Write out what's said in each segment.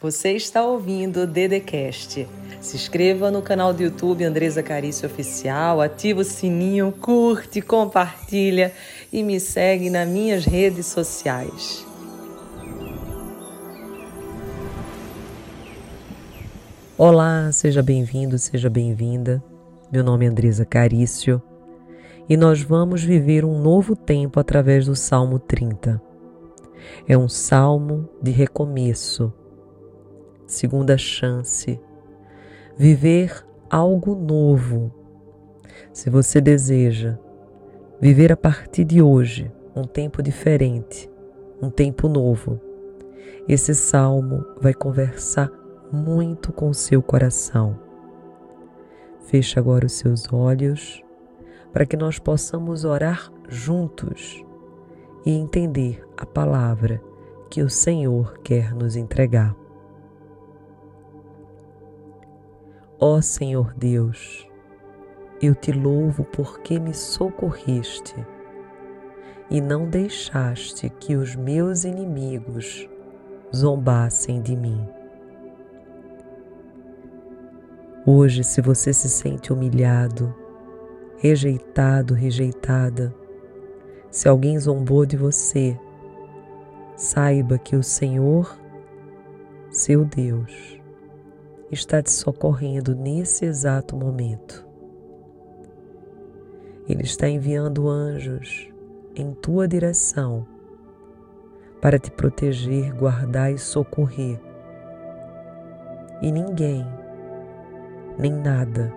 Você está ouvindo o Dedecast. Se inscreva no canal do YouTube Andresa Carício Oficial, ativa o sininho, curte, compartilha e me segue nas minhas redes sociais. Olá, seja bem-vindo, seja bem-vinda. Meu nome é Andresa Carício e nós vamos viver um novo tempo através do Salmo 30. É um salmo de recomeço, segunda chance, viver algo novo. Se você deseja viver a partir de hoje um tempo diferente, um tempo novo, esse salmo vai conversar muito com seu coração. Feche agora os seus olhos para que nós possamos orar juntos e entender a palavra que o Senhor quer nos entregar. Ó Senhor Deus, eu te louvo porque me socorriste e não deixaste que os meus inimigos zombassem de mim. Hoje, se você se sente humilhado, rejeitado, rejeitada, se alguém zombou de você, saiba que o Senhor, seu Deus, está te socorrendo nesse exato momento. Ele está enviando anjos em tua direção para te proteger, guardar e socorrer. E ninguém nem nada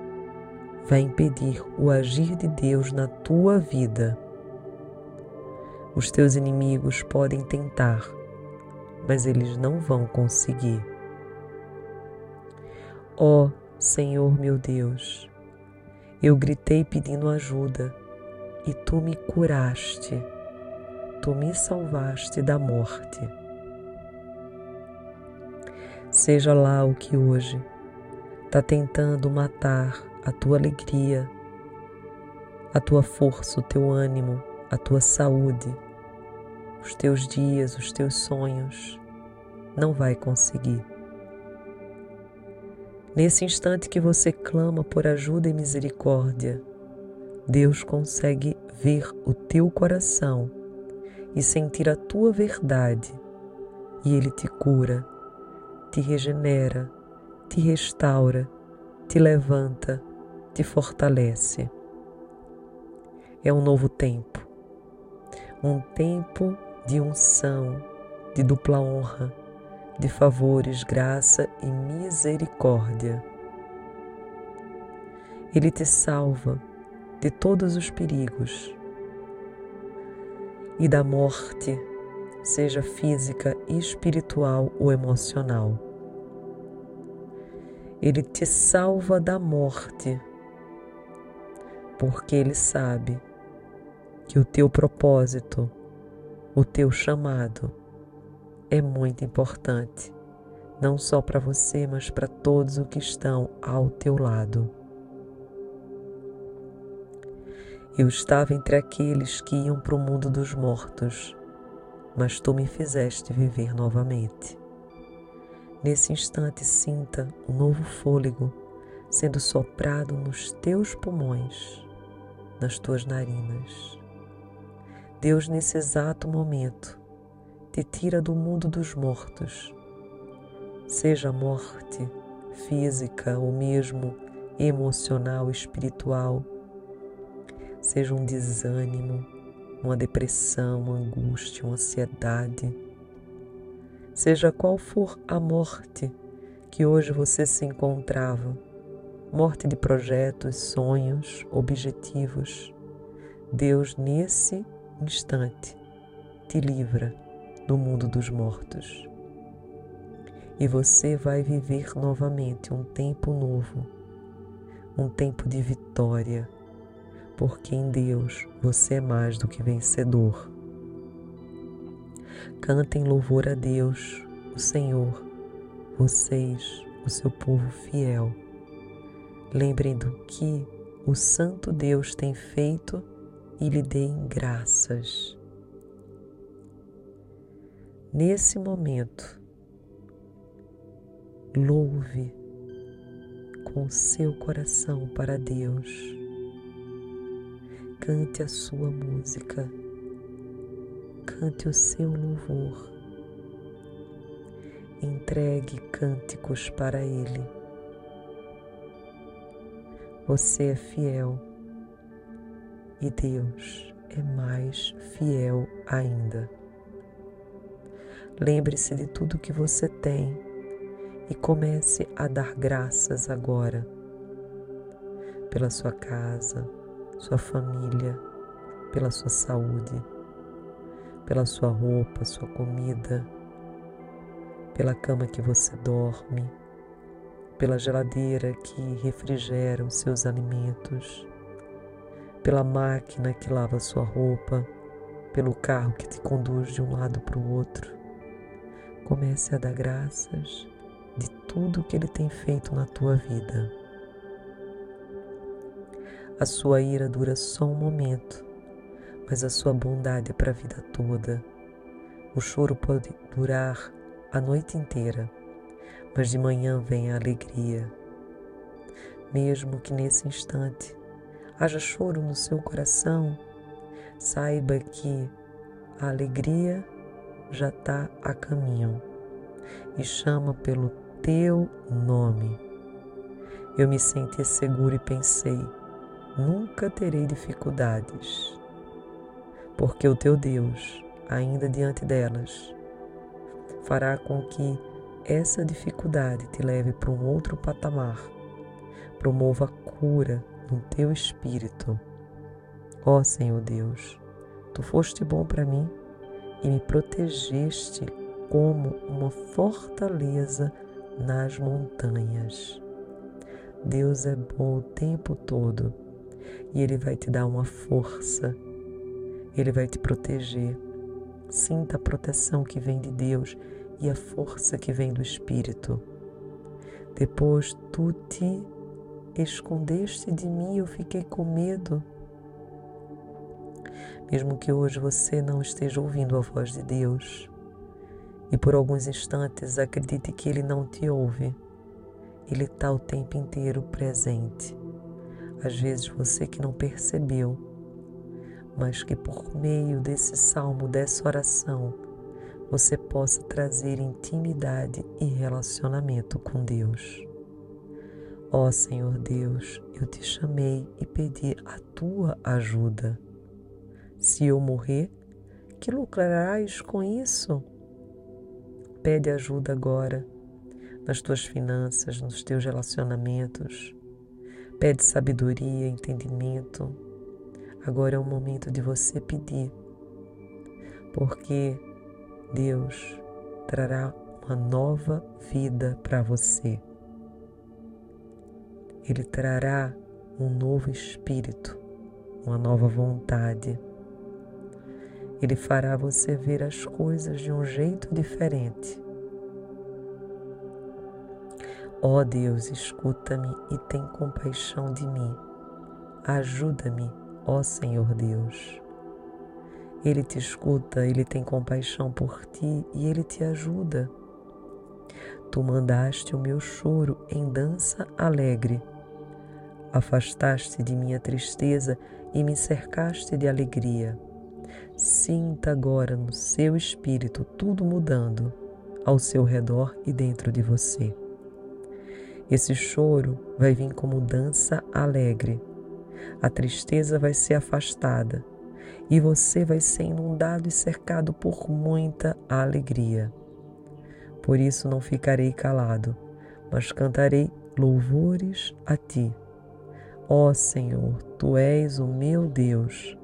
vai impedir o agir de Deus na tua vida. Os teus inimigos podem tentar, mas eles não vão conseguir. Ó oh, Senhor meu Deus, eu gritei pedindo ajuda e tu me curaste, tu me salvaste da morte. Seja lá o que hoje está tentando matar a tua alegria, a tua força, o teu ânimo, a tua saúde, os teus dias, os teus sonhos, não vai conseguir. Nesse instante que você clama por ajuda e misericórdia, Deus consegue ver o teu coração e sentir a tua verdade, e Ele te cura, te regenera, te restaura, te levanta, te fortalece. É um novo tempo, um tempo de unção, de dupla honra, de favores, graça e misericórdia. Ele te salva de todos os perigos e da morte, seja física, espiritual ou emocional. Ele te salva da morte, porque Ele sabe que o teu propósito, o teu chamado é muito importante, não só para você, mas para todos os que estão ao teu lado. Eu estava entre aqueles que iam para o mundo dos mortos, mas tu me fizeste viver novamente. Nesse instante, sinta um novo fôlego sendo soprado nos teus pulmões, nas tuas narinas. Deus, nesse exato momento, te tira do mundo dos mortos, seja morte física ou mesmo emocional, espiritual, seja um desânimo, uma depressão, uma angústia, uma ansiedade. Seja qual for a morte que hoje você se encontrava. Morte de projetos, sonhos, objetivos. Deus, nesse instante, te livra do mundo dos mortos. E você vai viver novamente um tempo novo, um tempo de vitória, porque em Deus você é mais do que vencedor. Cantem louvor a Deus, o Senhor, vocês, o seu povo fiel. Lembrem do que o Santo Deus tem feito e lhe deem graças. Nesse momento, louve com seu coração para Deus. Cante a sua música, cante o seu louvor, entregue cânticos para Ele. Você é fiel e Deus é mais fiel ainda. Lembre-se de tudo que você tem e comece a dar graças agora pela sua casa, sua família, pela sua saúde, pela sua roupa, sua comida, pela cama que você dorme, pela geladeira que refrigera os seus alimentos, pela máquina que lava sua roupa, pelo carro que te conduz de um lado para o outro. Comece a dar graças de tudo que Ele tem feito na tua vida. A sua ira dura só um momento, mas a sua bondade é para a vida toda. O choro pode durar a noite inteira, mas de manhã vem a alegria. Mesmo que nesse instante haja choro no seu coração, saiba que a alegria já está a caminho e chama pelo teu nome. Eu me senti seguro e pensei: nunca terei dificuldades, porque o teu Deus, ainda diante delas, fará com que essa dificuldade te leve para um outro patamar, promova cura no teu espírito. Ó oh, Senhor Deus, tu foste bom para mim e me protegeste como uma fortaleza nas montanhas. Deus é bom o tempo todo e Ele vai te dar uma força, Ele vai te proteger. Sinta a proteção que vem de Deus e a força que vem do Espírito. Depois tu te escondeste de mim, eu fiquei com medo. Mesmo que hoje você não esteja ouvindo a voz de Deus, e por alguns instantes acredite que Ele não te ouve. Ele está o tempo inteiro presente. Às vezes você que não percebeu, mas que por meio desse salmo, dessa oração, você possa trazer intimidade e relacionamento com Deus. Ó Senhor Deus, eu te chamei e pedi a tua ajuda. Se eu morrer, que lucrarás com isso? Pede ajuda agora nas tuas finanças, nos teus relacionamentos. Pede sabedoria, entendimento. Agora é o momento de você pedir, porque Deus trará uma nova vida para você. Ele trará um novo espírito, uma nova vontade ele fará você ver as coisas de um jeito diferente. Ó oh Deus, escuta-me e tem compaixão de mim. Ajuda-me, ó Senhor Deus. Ele te escuta, ele tem compaixão por ti e ele te ajuda. Tu mandaste o meu choro em dança alegre. Afastaste de minha tristeza e me cercaste de alegria. Sinta agora no seu espírito tudo mudando ao seu redor e dentro de você. Esse choro vai vir como dança alegre. A tristeza vai ser afastada e você vai ser inundado e cercado por muita alegria. Por isso não ficarei calado, mas cantarei louvores a ti. Ó Senhor, tu és o meu Deus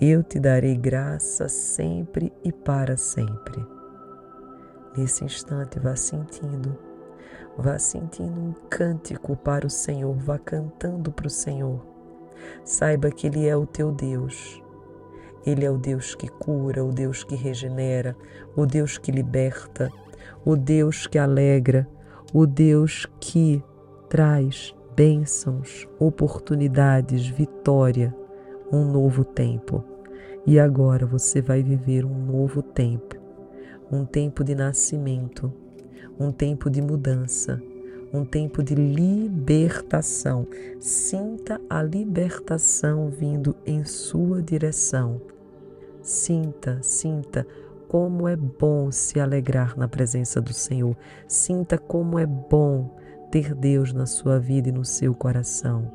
eu te darei graça sempre e para sempre. Nesse instante, vá sentindo, vá sentindo um cântico para o Senhor, vá cantando para o Senhor. Saiba que Ele é o teu Deus. Ele é o Deus que cura, o Deus que regenera, o Deus que liberta, o Deus que alegra, o Deus que traz bênçãos, oportunidades, vitória um novo tempo. E agora você vai viver um novo tempo, um tempo de nascimento, um tempo de mudança, um tempo de libertação. Sinta a libertação vindo em sua direção. Sinta, sinta como é bom se alegrar na presença do Senhor. Sinta como é bom ter Deus na sua vida e no seu coração.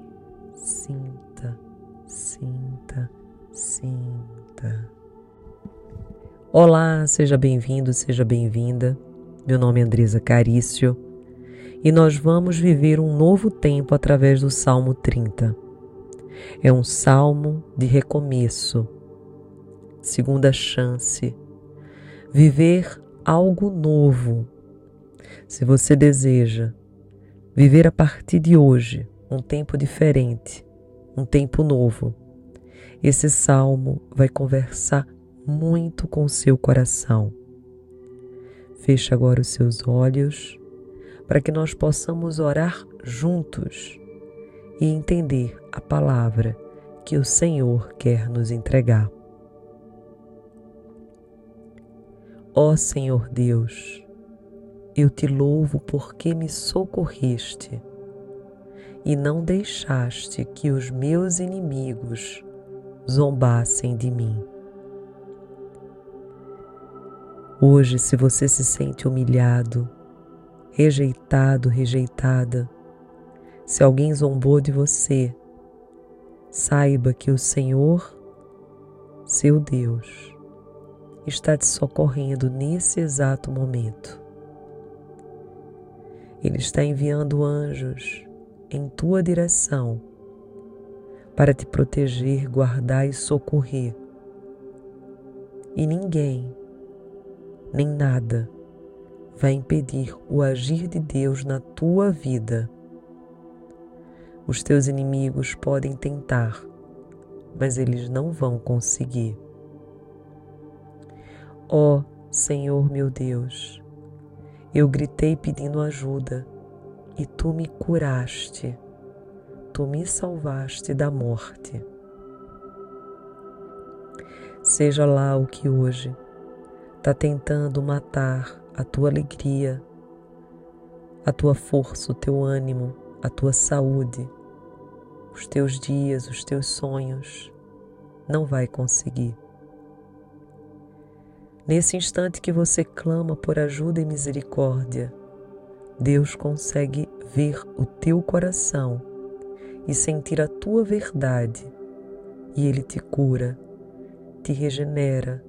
Sinta, sinta, sinta. Olá, seja bem-vindo, seja bem-vinda. Meu nome é Andresa Carício e nós vamos viver um novo tempo através do Salmo 30. É um salmo de recomeço, segunda chance, viver algo novo. Se você deseja viver a partir de hoje um tempo diferente, um tempo novo, esse salmo vai conversar muito com seu coração. Feche agora os seus olhos para que nós possamos orar juntos e entender a palavra que o Senhor quer nos entregar. Ó Senhor Deus, eu te louvo porque me socorreste e não deixaste que os meus inimigos zombassem de mim. Hoje, se você se sente humilhado, rejeitado, rejeitada, se alguém zombou de você, saiba que o Senhor, seu Deus, está te socorrendo nesse exato momento. Ele está enviando anjos em tua direção para te proteger, guardar e socorrer. E ninguém, nem nada, vai impedir o agir de Deus na tua vida. Os teus inimigos podem tentar, mas eles não vão conseguir. Ó oh, Senhor meu Deus, eu gritei pedindo ajuda e tu me curaste, tu me salvaste da morte. Seja lá o que hoje está tentando matar a tua alegria, a tua força, o teu ânimo, a tua saúde, os teus dias, os teus sonhos, não vai conseguir. Nesse instante que você clama por ajuda e misericórdia, Deus consegue ver o teu coração e sentir a tua verdade, e Ele te cura, te regenera,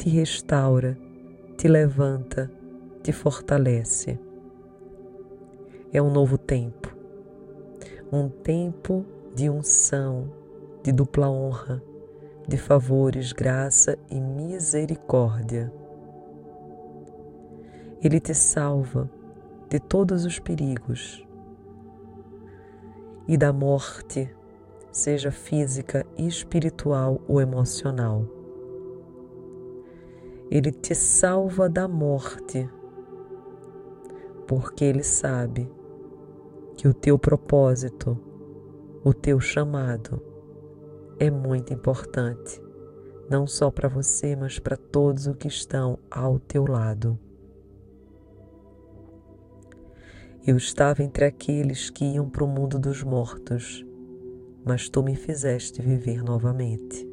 te restaura, te levanta, te fortalece. É um novo tempo, um tempo de unção, de dupla honra, de favores, graça e misericórdia. Ele te salva de todos os perigos e da morte, seja física, espiritual ou emocional. Ele te salva da morte, porque Ele sabe que o teu propósito, o teu chamado, é muito importante, não só para você, mas para todos os que estão ao teu lado. Eu estava entre aqueles que iam para o mundo dos mortos, mas tu me fizeste viver novamente.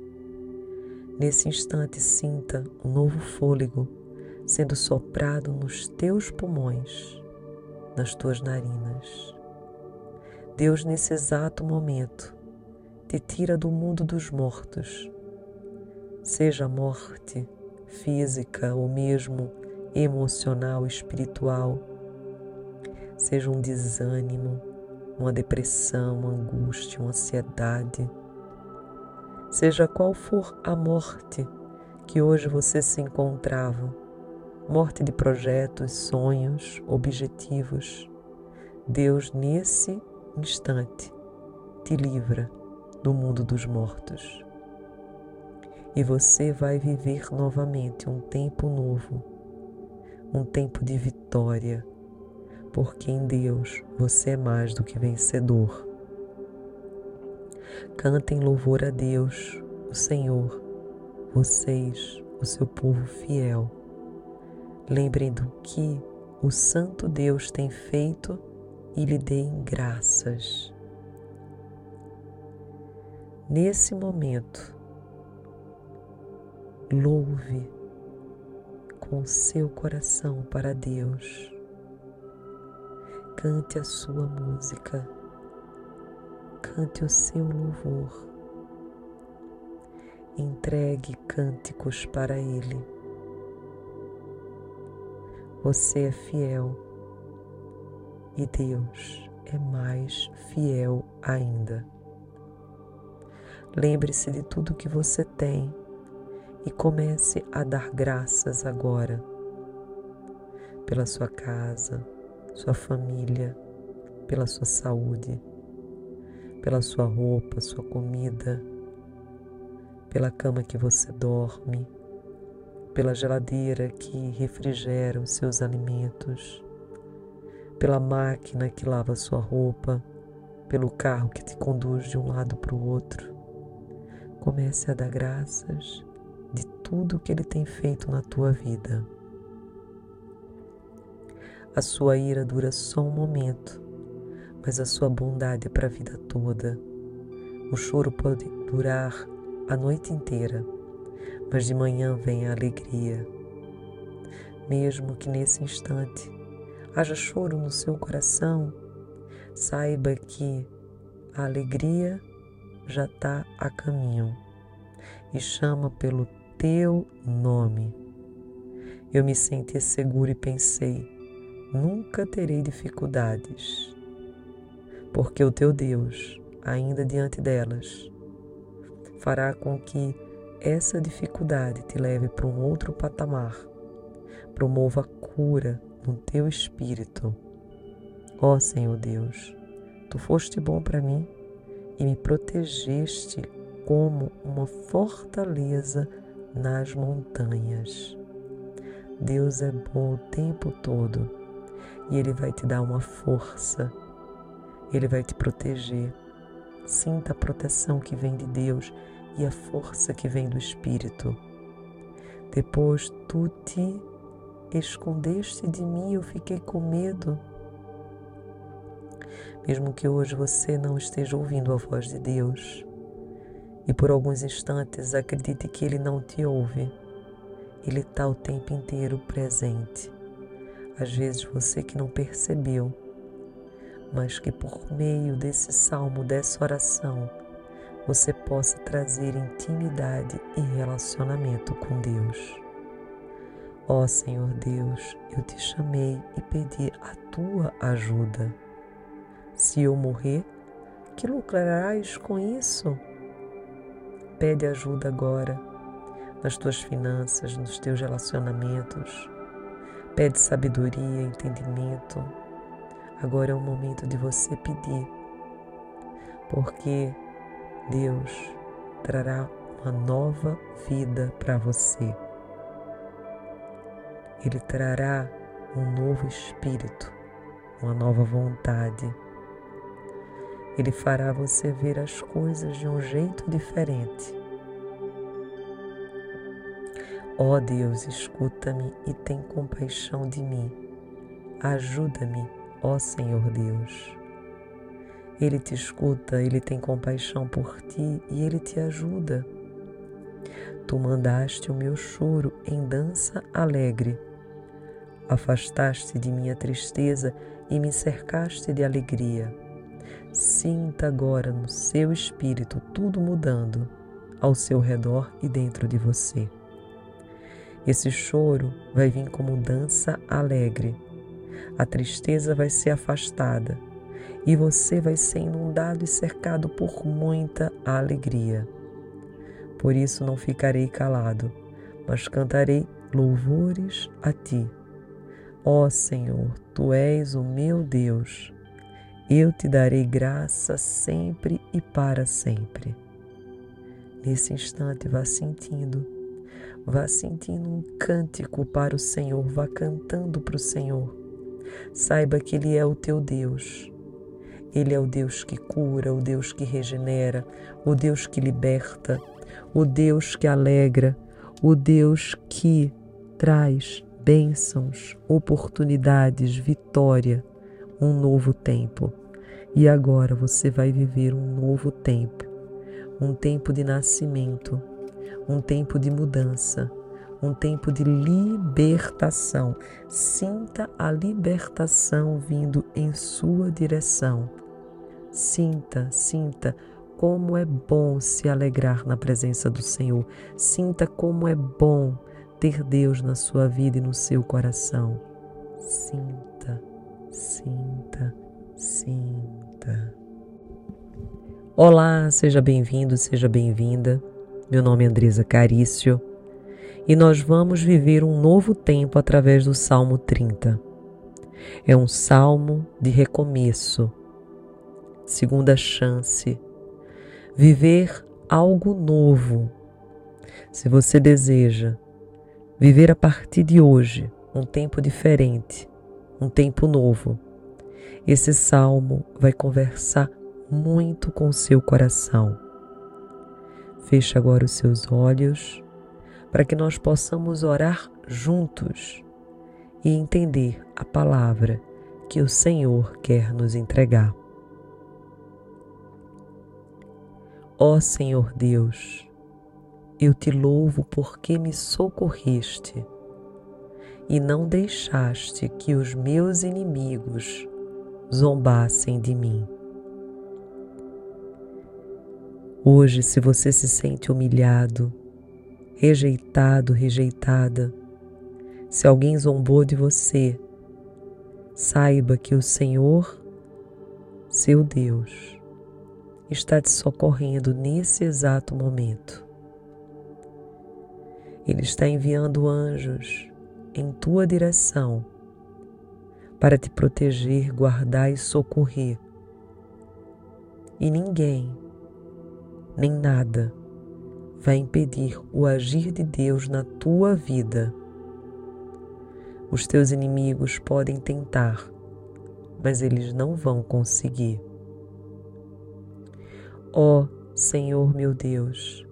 Nesse instante, sinta um novo fôlego sendo soprado nos teus pulmões, nas tuas narinas. Deus, nesse exato momento, te tira do mundo dos mortos, seja a morte física ou mesmo emocional, espiritual, seja um desânimo, uma depressão, uma angústia, uma ansiedade, seja qual for a morte que hoje você se encontrava, morte de projetos, sonhos, objetivos, Deus nesse instante te livra do mundo dos mortos. E você vai viver novamente um tempo novo, um tempo de vitória, porque em Deus você é mais do que vencedor. Cantem louvor a Deus, o Senhor, vocês, o seu povo fiel. Lembrem do que o Santo Deus tem feito e lhe deem graças. Nesse momento, louve com seu coração para Deus. Cante a sua música, cante o seu louvor, entregue cânticos para Ele. Você é fiel e Deus é mais fiel ainda. Lembre-se de tudo que você tem e comece a dar graças agora pela sua casa, sua família, pela sua saúde, pela sua roupa, sua comida, pela cama que você dorme, pela geladeira que refrigera os seus alimentos, pela máquina que lava sua roupa, pelo carro que te conduz de um lado para o outro. Comece a dar graças de tudo que Ele tem feito na tua vida. A sua ira dura só um momento, mas a sua bondade é para a vida toda. O choro pode durar a noite inteira, mas de manhã vem a alegria. Mesmo que nesse instante haja choro no seu coração, saiba que a alegria já está a caminho e chama pelo teu nome. Eu me senti seguro e pensei: nunca terei dificuldades, porque o teu Deus, ainda diante delas, fará com que essa dificuldade te leve para um outro patamar, promova cura no teu espírito. Ó oh, Senhor Deus, tu foste bom para mim e me protegeste como uma fortaleza nas montanhas. Deus é bom o tempo todo e Ele vai te dar uma força, Ele vai te proteger. Sinta a proteção que vem de Deus e a força que vem do Espírito. Depois tu te escondeste de mim, eu fiquei com medo. Mesmo que hoje você não esteja ouvindo a voz de Deus, e por alguns instantes acredite que Ele não te ouve. Ele está o tempo inteiro presente. Às vezes você que não percebeu, mas que por meio desse salmo, dessa oração, você possa trazer intimidade e relacionamento com Deus. Ó oh, Senhor Deus, eu te chamei e pedi a tua ajuda. Se eu morrer, que lucrarás com isso? Pede ajuda agora nas tuas finanças, nos teus relacionamentos. Pede sabedoria, entendimento. Agora é o momento de você pedir, porque Deus trará uma nova vida para você. Ele trará um novo espírito, uma nova vontade ele fará você ver as coisas de um jeito diferente. Ó oh Deus, escuta-me e tem compaixão de mim. Ajuda-me, ó Senhor Deus. Ele te escuta, ele tem compaixão por ti e ele te ajuda. Tu mandaste o meu choro em dança alegre. Afastaste de minha tristeza e me cercaste de alegria. Sinta agora no seu espírito tudo mudando ao seu redor e dentro de você. Esse choro vai vir como dança alegre. A tristeza vai ser afastada e você vai ser inundado e cercado por muita alegria. Por isso não ficarei calado, mas cantarei louvores a ti. Ó Senhor, tu és o meu Deus eu te darei graça sempre e para sempre. Nesse instante, vá sentindo, vá sentindo um cântico para o Senhor, vá cantando para o Senhor. Saiba que Ele é o teu Deus. Ele é o Deus que cura, o Deus que regenera, o Deus que liberta, o Deus que alegra, o Deus que traz bênçãos, oportunidades, vitória, um novo tempo. E agora você vai viver um novo tempo, um tempo de nascimento, um tempo de mudança, um tempo de libertação. Sinta a libertação vindo em sua direção. Sinta, sinta como é bom se alegrar na presença do Senhor. Sinta como é bom ter Deus na sua vida e no seu coração. Sinta, sinta, sinta. Olá, seja bem-vindo, seja bem-vinda. Meu nome é Andresa Carício e nós vamos viver um novo tempo através do Salmo 30. É um salmo de recomeço, segunda chance, viver algo novo. Se você deseja viver a partir de hoje um tempo diferente, um tempo novo, esse salmo vai conversar muito com seu coração. Feche agora os seus olhos para que nós possamos orar juntos e entender a palavra que o Senhor quer nos entregar. Ó Senhor Deus, eu te louvo porque me socorreste e não deixaste que os meus inimigos zombassem de mim. Hoje, se você se sente humilhado, rejeitado, rejeitada, se alguém zombou de você, saiba que o Senhor, seu Deus, está te socorrendo nesse exato momento. Ele está enviando anjos em tua direção para te proteger, guardar e socorrer. E ninguém, nem nada, vai impedir o agir de Deus na tua vida. Os teus inimigos podem tentar, mas eles não vão conseguir. Ó oh, Senhor meu Deus,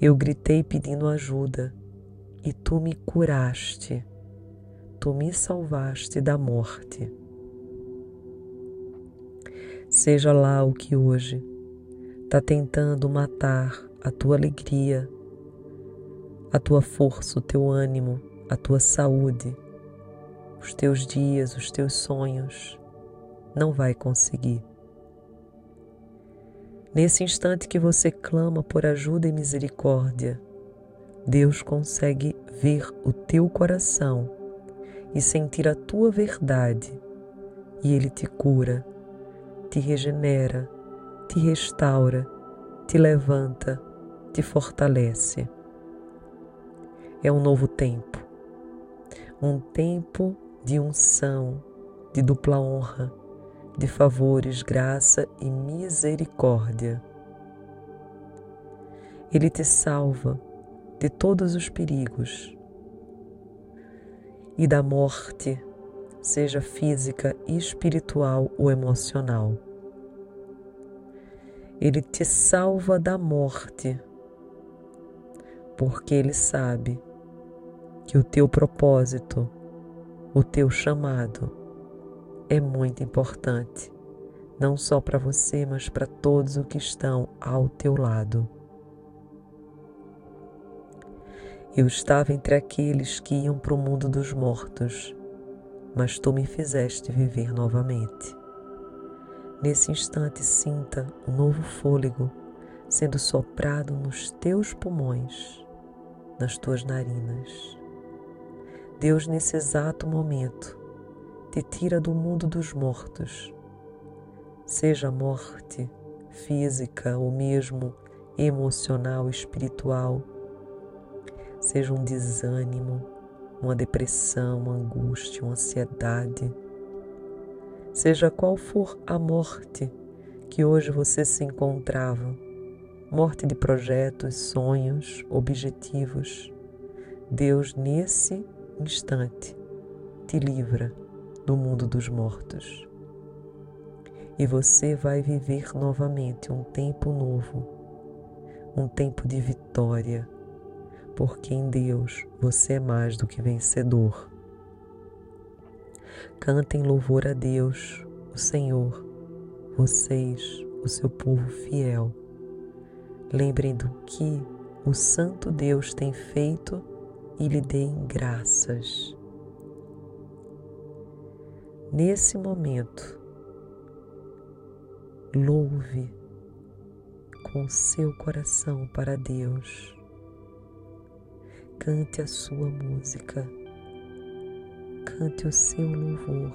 eu gritei pedindo ajuda e tu me curaste, tu me salvaste da morte. Seja lá o que hoje está tentando matar a tua alegria, a tua força, o teu ânimo, a tua saúde, os teus dias, os teus sonhos, não vai conseguir. Nesse instante que você clama por ajuda e misericórdia, Deus consegue ver o teu coração e sentir a tua verdade, e Ele te cura, te regenera, te restaura, te levanta te fortalece. É um novo tempo, um tempo de unção, de dupla honra, de favores, graça e misericórdia. Ele te salva de todos os perigos e da morte, seja física, espiritual ou emocional. Ele te salva da morte porque Ele sabe que o teu propósito, o teu chamado é muito importante, não só para você, mas para todos os que estão ao teu lado. Eu estava entre aqueles que iam para o mundo dos mortos, mas tu me fizeste viver novamente. Nesse instante, sinta um novo fôlego sendo soprado nos teus pulmões nas tuas narinas. Deus, nesse exato momento, te tira do mundo dos mortos, seja a morte física ou mesmo emocional, espiritual, seja um desânimo, uma depressão, uma angústia, uma ansiedade, seja qual for a morte que hoje você se encontrava morte de projetos, sonhos, objetivos. Deus, nesse instante, te livra do mundo dos mortos. E você vai viver novamente um tempo novo, um tempo de vitória, porque em Deus você é mais do que vencedor. Cantem louvor a Deus, o Senhor, vocês, o seu povo fiel. Lembrem do que o Santo Deus tem feito e lhe deem graças. Nesse momento, louve com seu coração para Deus. Cante a sua música, cante o seu louvor,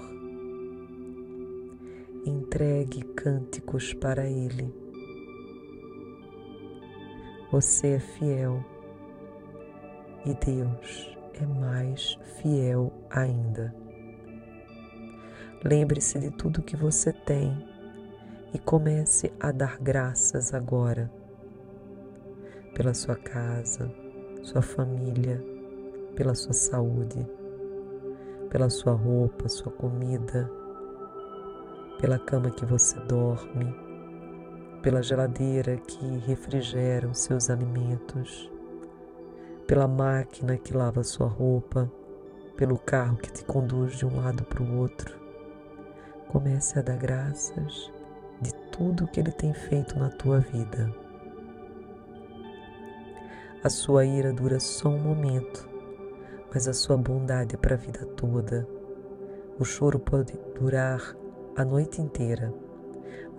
entregue cânticos para Ele. Você é fiel e Deus é mais fiel ainda. Lembre-se de tudo que você tem e comece a dar graças agora pela sua casa, sua família, pela sua saúde, pela sua roupa, sua comida, pela cama que você dorme, pela geladeira que refrigera os seus alimentos, pela máquina que lava sua roupa, pelo carro que te conduz de um lado para o outro. Comece a dar graças de tudo que Ele tem feito na tua vida. A sua ira dura só um momento, mas a sua bondade é para a vida toda. O choro pode durar a noite inteira,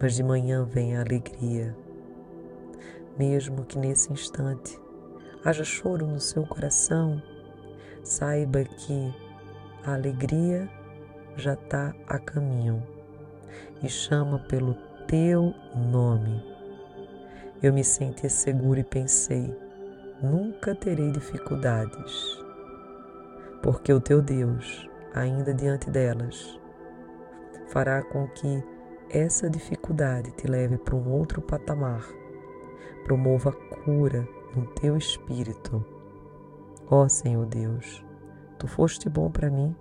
mas de manhã vem a alegria. Mesmo que nesse instante haja choro no seu coração, saiba que a alegria já está a caminho e chama pelo teu nome. Eu me senti seguro e pensei: nunca terei dificuldades, porque o teu Deus, ainda diante delas, fará com que essa dificuldade te leve para um outro patamar, promova cura no teu espírito. Ó oh, Senhor Deus, tu foste bom para mim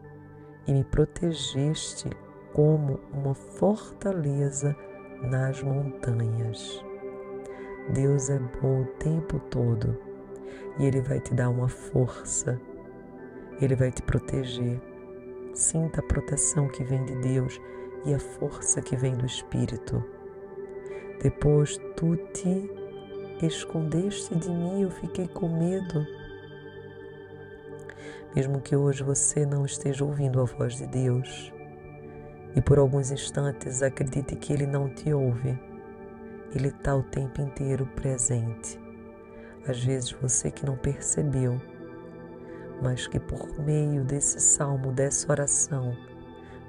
e me protegeste como uma fortaleza nas montanhas. Deus é bom o tempo todo e Ele vai te dar uma força, Ele vai te proteger. Sinta a proteção que vem de Deus e a força que vem do Espírito. Depois tu te escondeste de mim, eu fiquei com medo. Mesmo que hoje você não esteja ouvindo a voz de Deus, e por alguns instantes acredite que Ele não te ouve. Ele está o tempo inteiro presente. Às vezes você que não percebeu, mas que por meio desse salmo, dessa oração,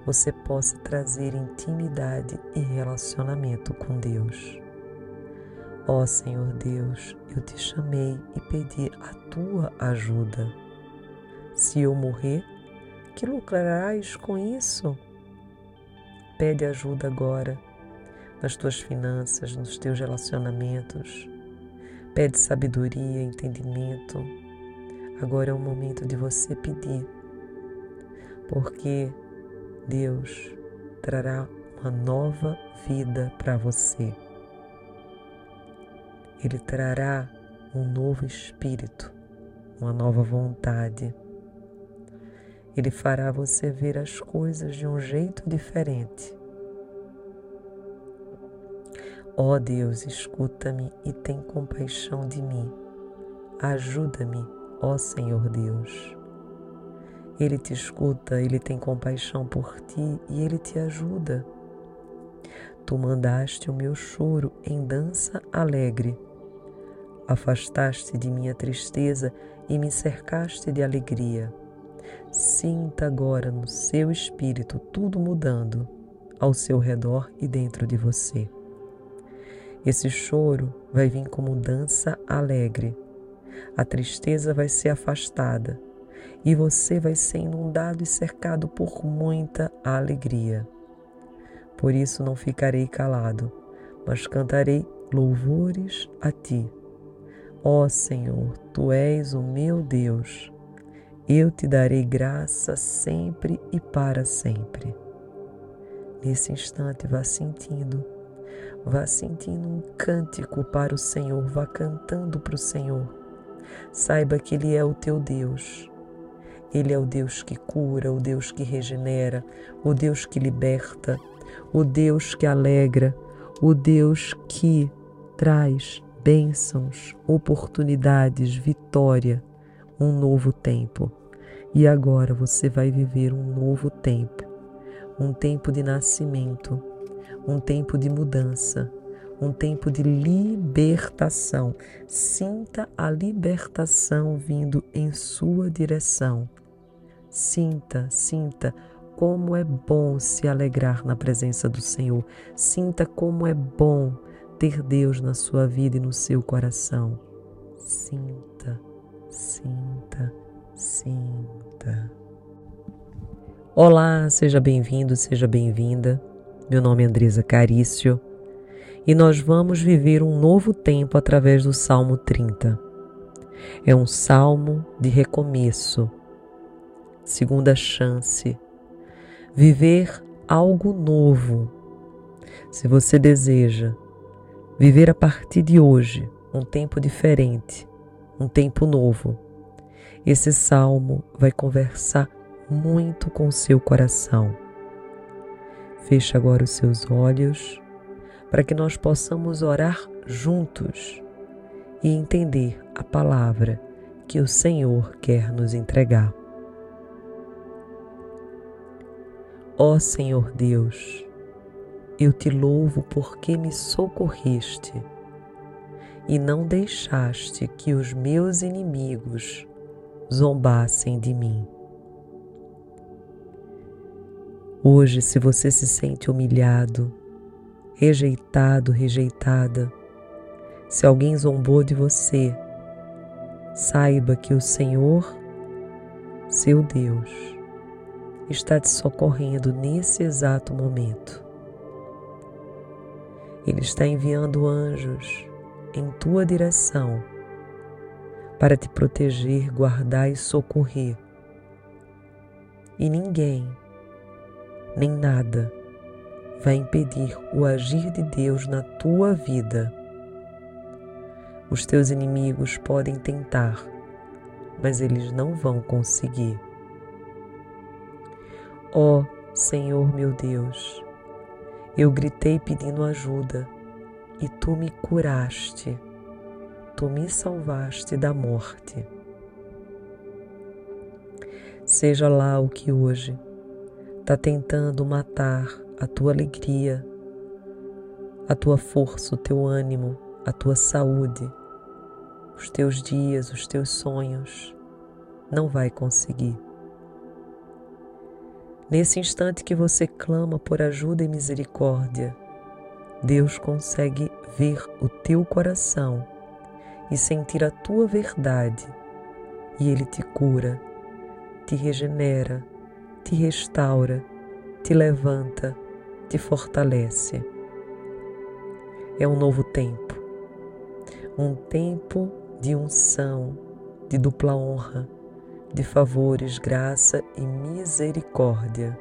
você possa trazer intimidade e relacionamento com Deus. Ó oh, Senhor Deus, eu te chamei e pedi a tua ajuda. Se eu morrer, que lucrarás com isso? Pede ajuda agora nas tuas finanças, nos teus relacionamentos. Pede sabedoria, entendimento. Agora é o momento de você pedir, porque Deus trará uma nova vida para você. Ele trará um novo espírito, uma nova vontade ele fará você ver as coisas de um jeito diferente. Ó oh Deus, escuta-me e tem compaixão de mim. Ajuda-me, ó Senhor Deus. Ele te escuta, ele tem compaixão por ti e ele te ajuda. Tu mandaste o meu choro em dança alegre. Afastaste de minha tristeza e me cercaste de alegria. Sinta agora no seu espírito tudo mudando ao seu redor e dentro de você. Esse choro vai vir como dança alegre. A tristeza vai ser afastada e você vai ser inundado e cercado por muita alegria. Por isso não ficarei calado, mas cantarei louvores a ti. Ó Senhor, tu és o meu Deus eu te darei graça sempre e para sempre. Nesse instante, vá sentindo, vá sentindo um cântico para o Senhor, vá cantando para o Senhor, Saiba que Ele é o teu Deus. Ele é o Deus que cura, o Deus que regenera, o Deus que liberta, o Deus que alegra, o Deus que traz bênçãos, oportunidades, vitória, um novo tempo. E agora você vai viver um novo tempo, um tempo de nascimento, um tempo de mudança, um tempo de libertação. Sinta a libertação vindo em sua direção. Sinta, sinta como é bom se alegrar na presença do Senhor. Sinta como é bom ter Deus na sua vida e no seu coração. Sinta, sinta, sinta. Olá, seja bem-vindo, seja bem-vinda. Meu nome é Andresa Carício e nós vamos viver um novo tempo através do Salmo 30. É um salmo de recomeço, segunda chance, viver algo novo. Se você deseja viver a partir de hoje um tempo diferente, um tempo novo, esse salmo vai conversar muito com seu coração. Feche agora os seus olhos para que nós possamos orar juntos e entender a palavra que o Senhor quer nos entregar. Ó Senhor Deus, eu te louvo porque me socorreste e não deixaste que os meus inimigos zombassem de mim. Hoje, se você se sente humilhado, rejeitado, rejeitada, se alguém zombou de você, saiba que o Senhor, seu Deus, está te socorrendo nesse exato momento. Ele está enviando anjos em tua direção para te proteger, guardar e socorrer. E ninguém, nem nada, vai impedir o agir de Deus na tua vida. Os teus inimigos podem tentar, mas eles não vão conseguir. Ó oh, Senhor meu Deus, eu gritei pedindo ajuda e tu me curaste tu me salvaste da morte. Seja lá o que hoje está tentando matar a tua alegria, a tua força, o teu ânimo, a tua saúde, os teus dias, os teus sonhos, não vai conseguir. Nesse instante que você clama por ajuda e misericórdia, Deus consegue ver o teu coração e sentir a tua verdade, e Ele te cura, te regenera, te restaura, te levanta, te fortalece. É um novo tempo, um tempo de unção, de dupla honra, de favores, graça e misericórdia.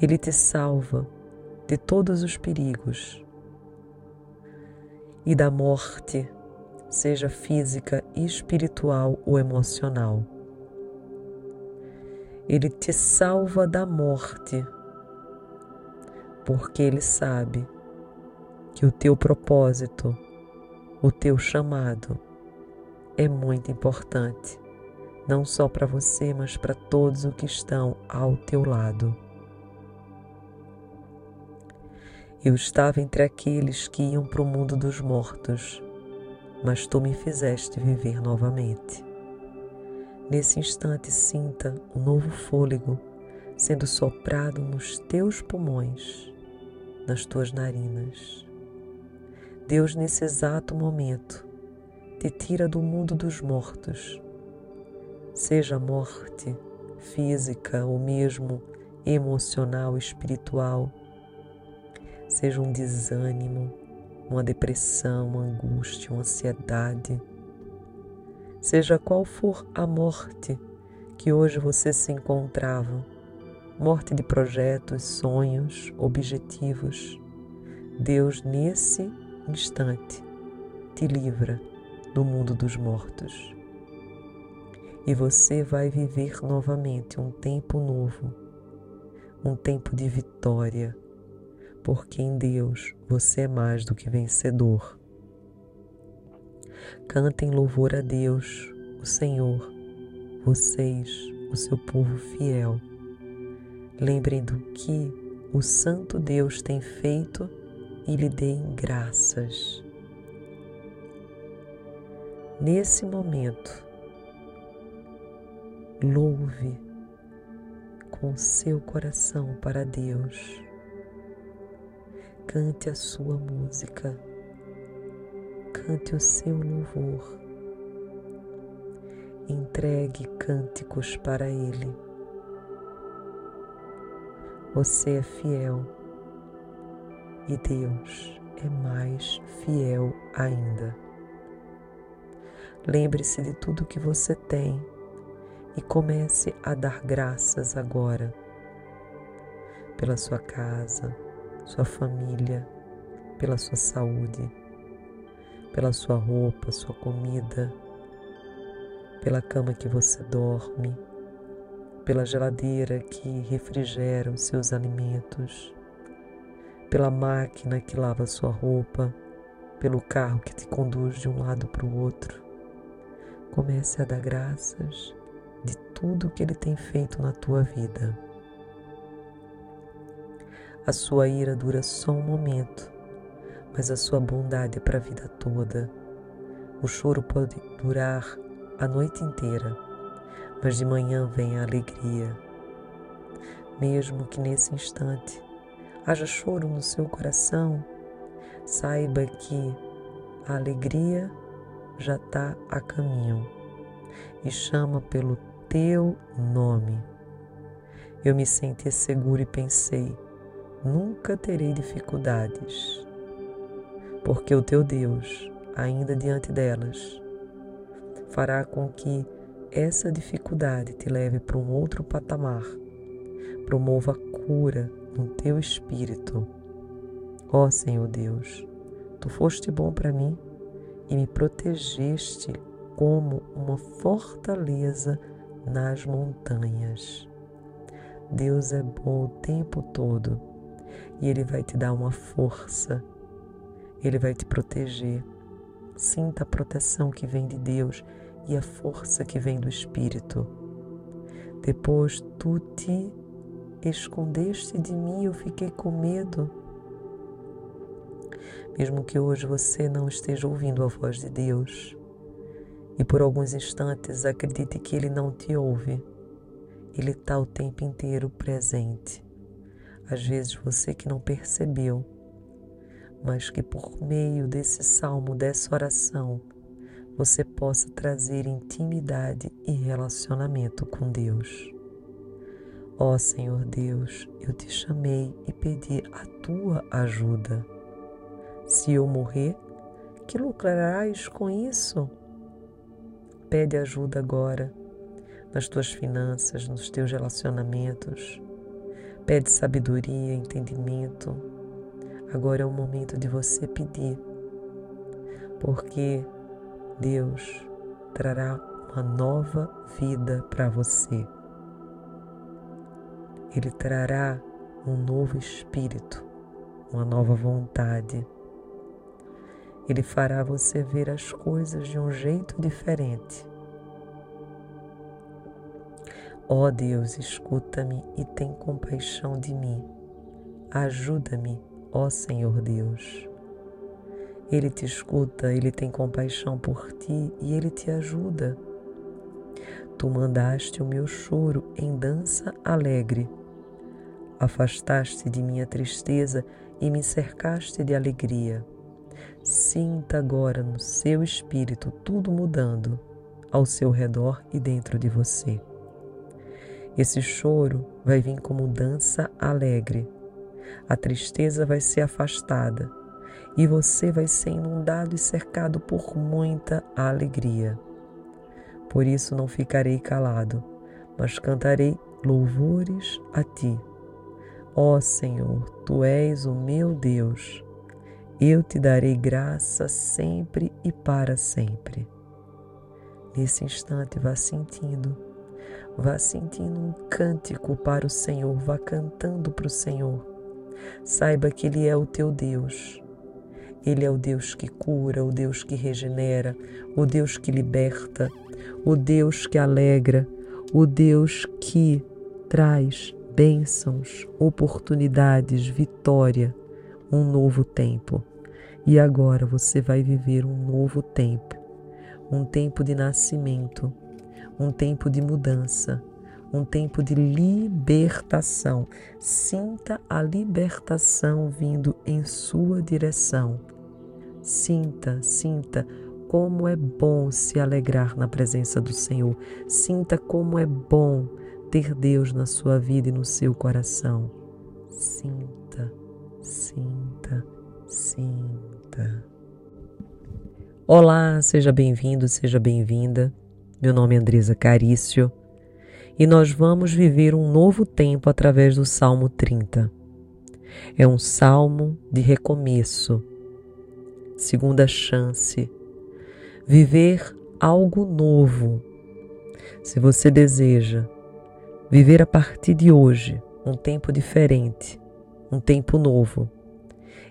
Ele te salva de todos os perigos e da morte, seja física, espiritual ou emocional. Ele te salva da morte, porque Ele sabe que o teu propósito, o teu chamado é muito importante, não só para você, mas para todos os que estão ao teu lado. Eu estava entre aqueles que iam para o mundo dos mortos, mas tu me fizeste viver novamente. Nesse instante, sinta um novo fôlego sendo soprado nos teus pulmões, nas tuas narinas. Deus, nesse exato momento, te tira do mundo dos mortos, seja morte física ou mesmo emocional, espiritual. Seja um desânimo, uma depressão, uma angústia, uma ansiedade, seja qual for a morte que hoje você se encontrava, morte de projetos, sonhos, objetivos, Deus nesse instante te livra do mundo dos mortos. E você vai viver novamente um tempo novo, um tempo de vitória, porque em Deus você é mais do que vencedor. Cantem louvor a Deus, o Senhor, vocês, o seu povo fiel. Lembrem do que o Santo Deus tem feito e lhe deem graças. Nesse momento, louve com seu coração para Deus. Cante a sua música, cante o seu louvor, entregue cânticos para Ele. Você é fiel e Deus é mais fiel ainda. Lembre-se de tudo que você tem e comece a dar graças agora pela sua casa, sua família, pela sua saúde, pela sua roupa, sua comida, pela cama que você dorme, pela geladeira que refrigera os seus alimentos, pela máquina que lava sua roupa, pelo carro que te conduz de um lado para o outro. Comece a dar graças de tudo que Ele tem feito na tua vida. A sua ira dura só um momento, mas a sua bondade é para a vida toda. O choro pode durar a noite inteira, mas de manhã vem a alegria. Mesmo que nesse instante haja choro no seu coração, saiba que a alegria já está a caminho e chama pelo teu nome. Eu me senti seguro e pensei: nunca terei dificuldades, porque o teu Deus, ainda diante delas, fará com que essa dificuldade te leve para um outro patamar, promova a cura no teu espírito. Ó oh, Senhor Deus, tu foste bom para mim e me protegeste como uma fortaleza nas montanhas. Deus é bom o tempo todo e Ele vai te dar uma força, Ele vai te proteger. Sinta a proteção que vem de Deus e a força que vem do Espírito. Depois tu te escondeste de mim, eu fiquei com medo. Mesmo que hoje você não esteja ouvindo a voz de Deus e por alguns instantes acredite que Ele não te ouve, Ele está o tempo inteiro presente. Às vezes você que não percebeu, mas que por meio desse salmo, dessa oração, você possa trazer intimidade e relacionamento com Deus. Ó Senhor Deus, eu te chamei e pedi a tua ajuda. Se eu morrer, que lucrarás com isso? Pede ajuda agora nas tuas finanças, nos teus relacionamentos. Pede sabedoria, entendimento. Agora é o momento de você pedir, porque Deus trará uma nova vida para você. Ele trará um novo espírito, uma nova vontade. Ele fará você ver as coisas de um jeito diferente. Ó oh Deus, escuta-me e tem compaixão de mim. Ajuda-me, ó Senhor Deus. Ele te escuta, ele tem compaixão por ti e ele te ajuda. Tu mandaste o meu choro em dança alegre. Afastaste de minha tristeza e me cercaste de alegria. Sinta agora no seu espírito tudo mudando ao seu redor e dentro de você. Esse choro vai vir como dança alegre. A tristeza vai ser afastada e você vai ser inundado e cercado por muita alegria. Por isso não ficarei calado, mas cantarei louvores a ti. Ó Senhor, tu és o meu Deus. Eu te darei graça sempre e para sempre. Nesse instante, vá sentindo, vá sentindo um cântico para o Senhor, vá cantando para o Senhor. Saiba que Ele é o teu Deus. Ele é o Deus que cura, o Deus que regenera, o Deus que liberta, o Deus que alegra, o Deus que traz bênçãos, oportunidades, vitória, um novo tempo. E agora você vai viver um novo tempo, um tempo de nascimento, um tempo de mudança, um tempo de libertação. Sinta a libertação vindo em sua direção. Sinta, sinta como é bom se alegrar na presença do Senhor. Sinta como é bom ter Deus na sua vida e no seu coração. Sinta, sinta, sinta. Olá, seja bem-vindo, seja bem-vinda. Meu nome é Andresa Carício e nós vamos viver um novo tempo através do Salmo 30. É um salmo de recomeço, segunda chance, viver algo novo. Se você deseja viver a partir de hoje um tempo diferente, um tempo novo,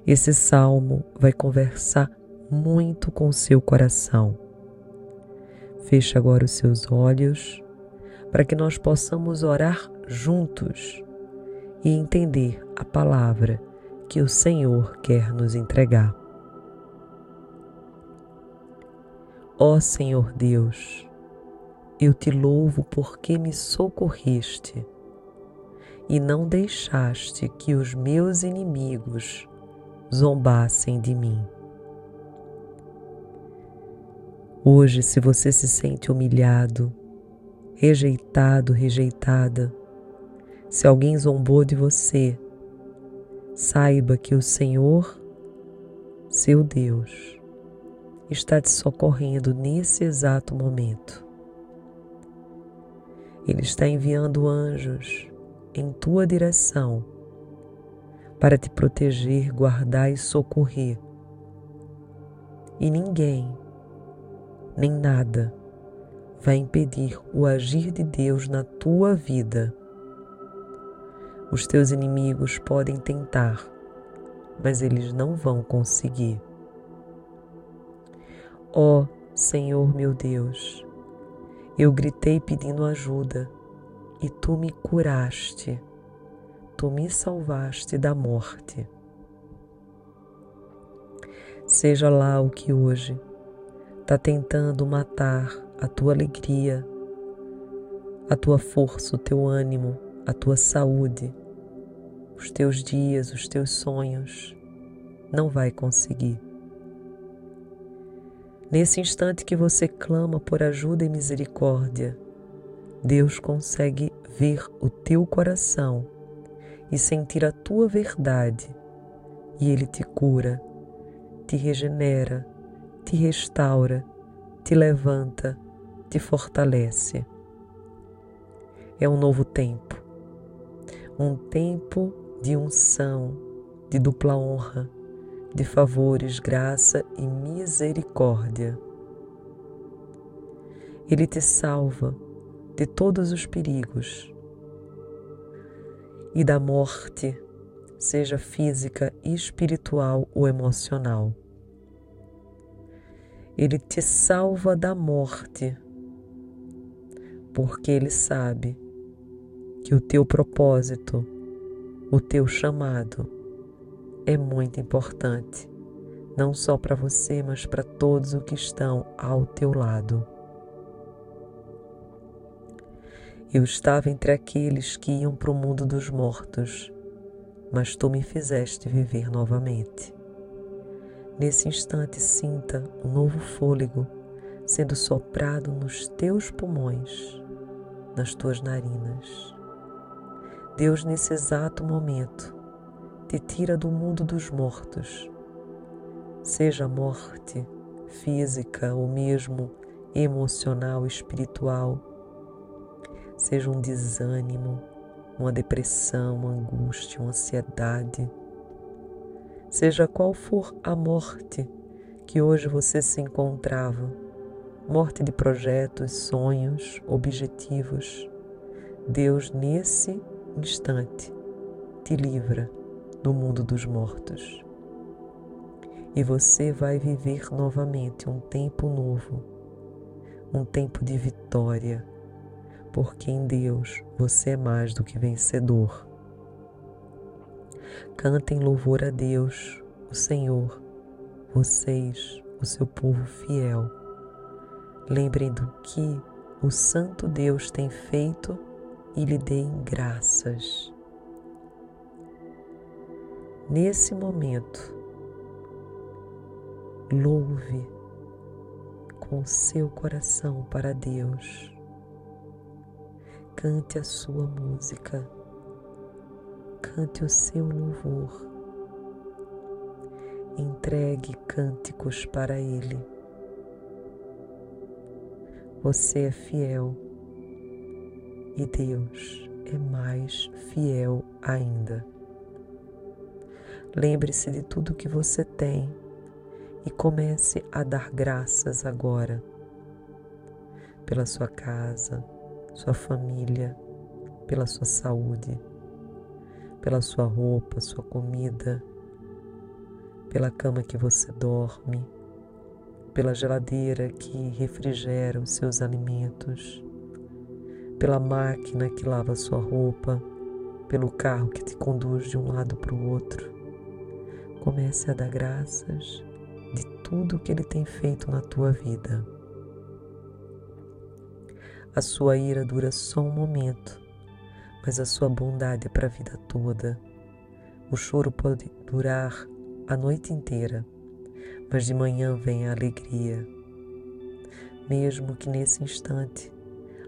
esse salmo vai conversar muito com seu coração. Feche agora os seus olhos para que nós possamos orar juntos e entender a palavra que o Senhor quer nos entregar. Ó Senhor Deus, eu te louvo porque me socorreste e não deixaste que os meus inimigos zombassem de mim. Hoje, se você se sente humilhado, rejeitado, rejeitada, se alguém zombou de você, saiba que o Senhor, seu Deus, está te socorrendo nesse exato momento. Ele está enviando anjos em tua direção para te proteger, guardar e socorrer. E ninguém nem nada vai impedir o agir de Deus na tua vida. Os teus inimigos podem tentar, mas eles não vão conseguir. Ó oh, Senhor meu Deus, eu gritei pedindo ajuda e tu me curaste, tu me salvaste da morte. Seja lá o que hoje está tentando matar a tua alegria, a tua força, o teu ânimo, a tua saúde, os teus dias, os teus sonhos, não vai conseguir. Nesse instante que você clama por ajuda e misericórdia, Deus consegue ver o teu coração e sentir a tua verdade, e Ele te cura, te regenera, te restaura, te levanta, te fortalece. É um novo tempo, um tempo de unção, de dupla honra, de favores, graça e misericórdia. Ele te salva de todos os perigos e da morte, seja física, espiritual ou emocional. Ele te salva da morte, porque Ele sabe que o teu propósito, o teu chamado é muito importante, não só para você, mas para todos os que estão ao teu lado. Eu estava entre aqueles que iam para o mundo dos mortos, mas tu me fizeste viver novamente. Nesse instante, sinta um novo fôlego sendo soprado nos teus pulmões, nas tuas narinas. Deus, nesse exato momento, te tira do mundo dos mortos, seja a morte física ou mesmo emocional, espiritual, seja um desânimo, uma depressão, uma angústia, uma ansiedade. Seja qual for a morte que hoje você se encontrava, morte de projetos, sonhos, objetivos, Deus nesse instante te livra do mundo dos mortos. E você vai viver novamente um tempo novo, um tempo de vitória, porque em Deus você é mais do que vencedor. Cantem louvor a Deus, o Senhor, vocês, o seu povo fiel. Lembrem do que o Santo Deus tem feito e lhe deem graças. Nesse momento, louve com seu coração para Deus. Cante a sua música, cante o seu louvor, entregue cânticos para Ele. Você é fiel e Deus é mais fiel ainda. Lembre-se de tudo que você tem e comece a dar graças agora pela sua casa, sua família, pela sua saúde, pela sua roupa, sua comida, pela cama que você dorme, pela geladeira que refrigera os seus alimentos, pela máquina que lava sua roupa, pelo carro que te conduz de um lado para o outro Comece a dar graças de tudo que Ele tem feito na tua vida. A sua ira dura só um momento, mas a sua bondade é para a vida toda. O choro pode durar a noite inteira, mas de manhã vem a alegria. Mesmo que nesse instante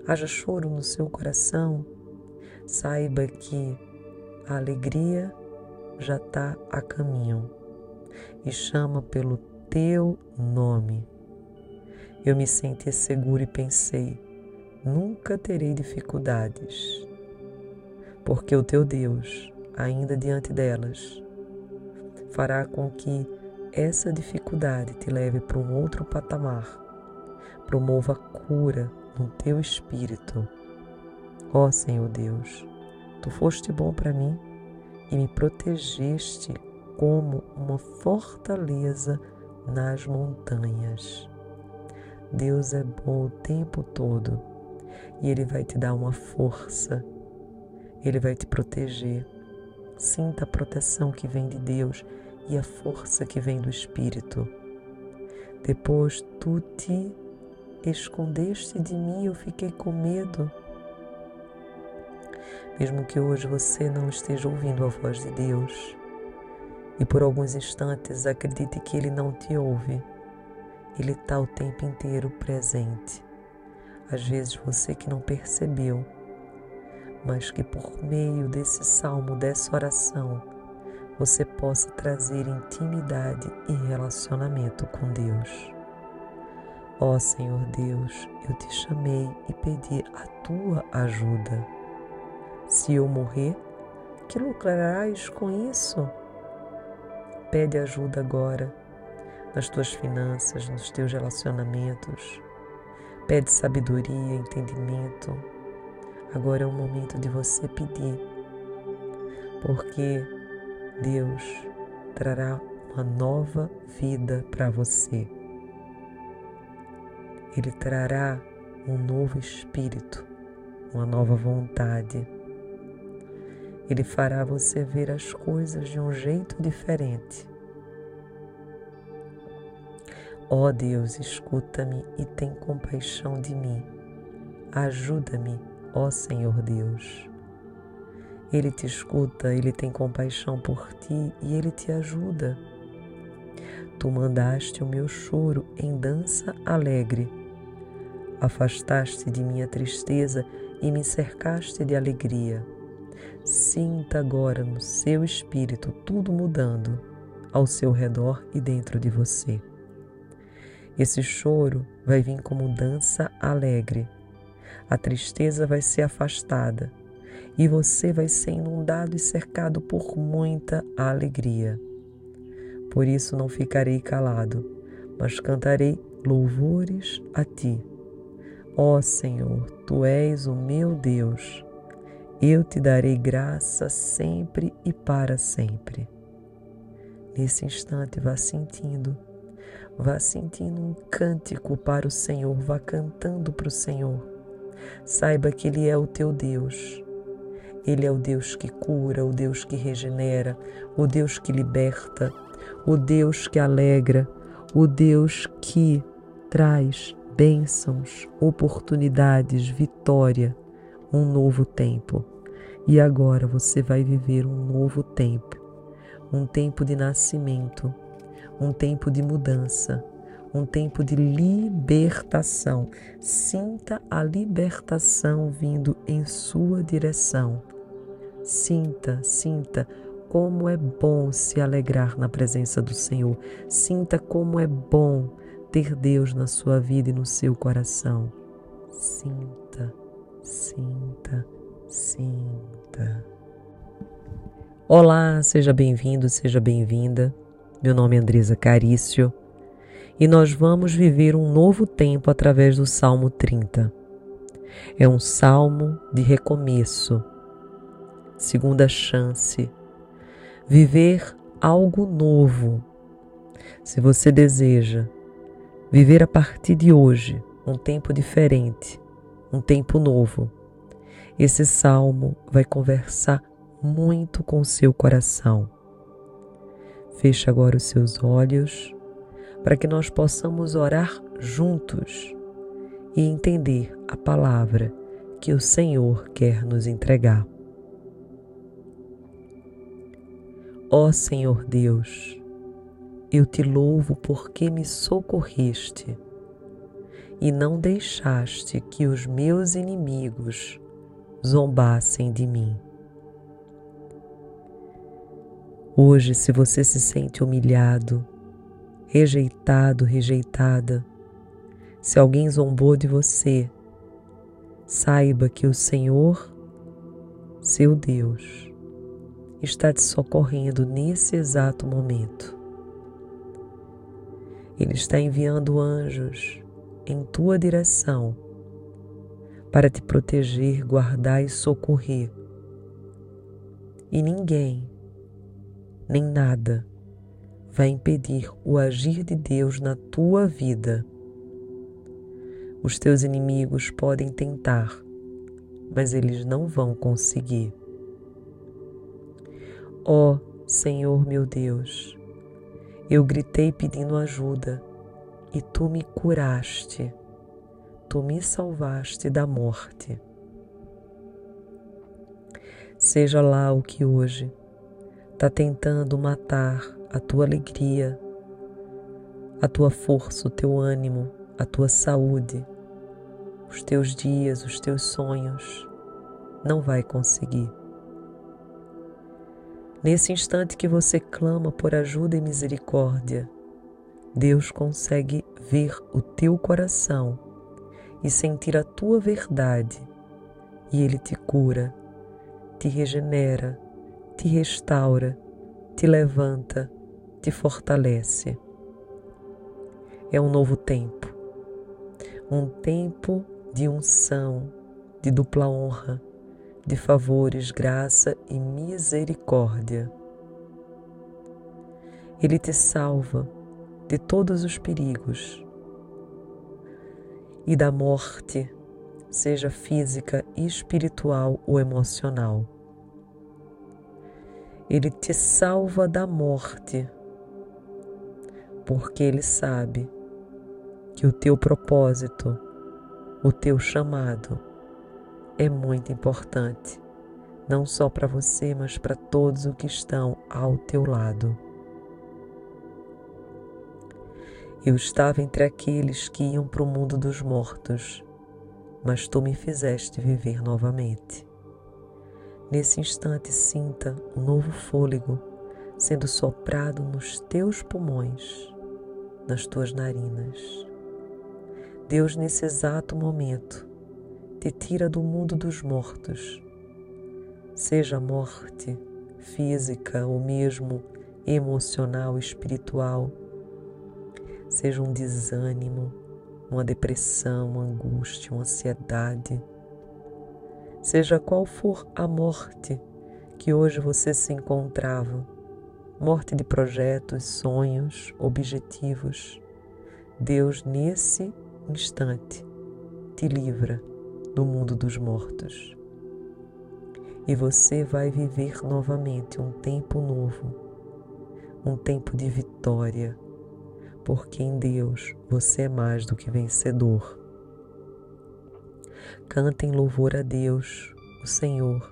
haja choro no seu coração, saiba que a alegria já está a caminho e chama pelo teu nome. Eu me senti seguro e pensei: nunca terei dificuldades, porque o teu Deus, ainda diante delas, fará com que essa dificuldade te leve para um outro patamar, promova cura no teu espírito. Ó oh, Senhor Deus, tu foste bom para mim e me protegeste como uma fortaleza nas montanhas. Deus é bom o tempo todo e Ele vai te dar uma força, Ele vai te proteger. Sinta a proteção que vem de Deus e a força que vem do Espírito. Depois tu te escondeste de mim, eu fiquei com medo. Mesmo que hoje você não esteja ouvindo a voz de Deus e por alguns instantes acredite que Ele não te ouve, Ele está o tempo inteiro presente. Às vezes você que não percebeu, mas que por meio desse salmo, dessa oração, você possa trazer intimidade e relacionamento com Deus. Ó oh, Senhor Deus, eu te chamei e pedi a tua ajuda. Se eu morrer, que lucrarás com isso? Pede ajuda agora nas tuas finanças, nos teus relacionamentos. Pede sabedoria, entendimento. Agora é o momento de você pedir, porque Deus trará uma nova vida para você. Ele trará um novo espírito, uma nova vontade ele fará você ver as coisas de um jeito diferente. Ó Deus, escuta-me e tem compaixão de mim. Ajuda-me, ó Senhor Deus. Ele te escuta, ele tem compaixão por ti e ele te ajuda. Tu mandaste o meu choro em dança alegre. Afastaste de minha tristeza e me cercaste de alegria. Sinta agora no seu espírito tudo mudando ao seu redor e dentro de você. Esse choro vai vir como dança alegre. A tristeza vai ser afastada e você vai ser inundado e cercado por muita alegria. Por isso não ficarei calado, mas cantarei louvores a ti. Ó Senhor, tu és o meu Deus. Eu te darei graça sempre e para sempre. Nesse instante, vá sentindo, vá sentindo um cântico para o Senhor, vá cantando para o Senhor. Saiba que Ele é o teu Deus. Ele é o Deus que cura, o Deus que regenera, o Deus que liberta, o Deus que alegra, o Deus que traz bênçãos, oportunidades, vitória, um novo tempo. E agora você vai viver um novo tempo, um tempo de nascimento, um tempo de mudança, um tempo de libertação. Sinta a libertação vindo em sua direção. Sinta, sinta como é bom se alegrar na presença do Senhor. Sinta como é bom ter Deus na sua vida e no seu coração. Sinta, sinta, sinta. Olá, seja bem-vindo, seja bem-vinda. Meu nome é Andresa Carício e nós vamos viver um novo tempo através do Salmo 30. É um salmo de recomeço, segunda chance, viver algo novo. Se você deseja viver a partir de hoje um tempo diferente, um tempo novo, esse salmo vai conversar muito com seu coração. Feche agora os seus olhos para que nós possamos orar juntos e entender a palavra que o Senhor quer nos entregar. Ó Senhor Deus, eu te louvo porque me socorreste e não deixaste que os meus inimigos zombassem de mim. Hoje, se você se sente humilhado, rejeitado, rejeitada, se alguém zombou de você, saiba que o Senhor, seu Deus, está te socorrendo nesse exato momento. Ele está enviando anjos em tua direção para te proteger, guardar e socorrer. E ninguém, nem nada, vai impedir o agir de Deus na tua vida. Os teus inimigos podem tentar, mas eles não vão conseguir. Ó oh, Senhor meu Deus, eu gritei pedindo ajuda e tu me curaste, tu me salvaste da morte. Seja lá o que hoje está tentando matar a tua alegria, a tua força, o teu ânimo, a tua saúde, os teus dias, os teus sonhos, não vai conseguir. Nesse instante que você clama por ajuda e misericórdia, Deus consegue ver o teu coração e sentir a tua verdade, e Ele te cura, te regenera, te restaura, te levanta, te fortalece. É um novo tempo, um tempo de unção, de dupla honra, de favores, graça e misericórdia. Ele te salva de todos os perigos e da morte, seja física, espiritual ou emocional. Ele te salva da morte, porque Ele sabe que o teu propósito, o teu chamado, é muito importante, não só para você, mas para todos os que estão ao teu lado. Eu estava entre aqueles que iam para o mundo dos mortos, mas tu me fizeste viver novamente. Nesse instante, sinta um novo fôlego sendo soprado nos teus pulmões, nas tuas narinas. Deus, nesse exato momento, te tira do mundo dos mortos, seja a morte física ou mesmo emocional, espiritual, seja um desânimo, uma depressão, uma angústia, uma ansiedade, seja qual for a morte que hoje você se encontrava, morte de projetos, sonhos, objetivos, Deus nesse instante te livra do mundo dos mortos. E você vai viver novamente um tempo novo, um tempo de vitória, porque em Deus você é mais do que vencedor. Cantem louvor a Deus, o Senhor,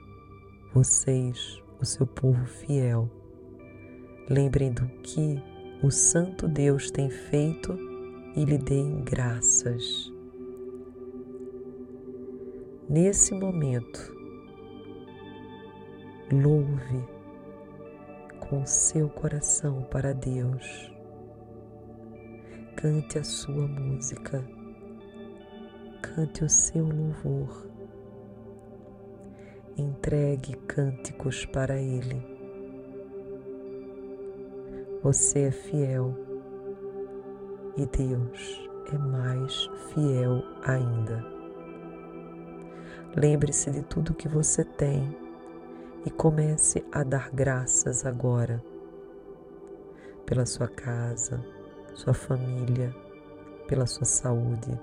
vocês, o seu povo fiel. Lembrem do que o Santo Deus tem feito e lhe deem graças. Nesse momento, louve com seu coração para Deus. Cante a sua música, cante o seu louvor, entregue cânticos para Ele. Você é fiel e Deus é mais fiel ainda. Lembre-se de tudo que você tem e comece a dar graças agora pela sua casa, sua família, pela sua saúde,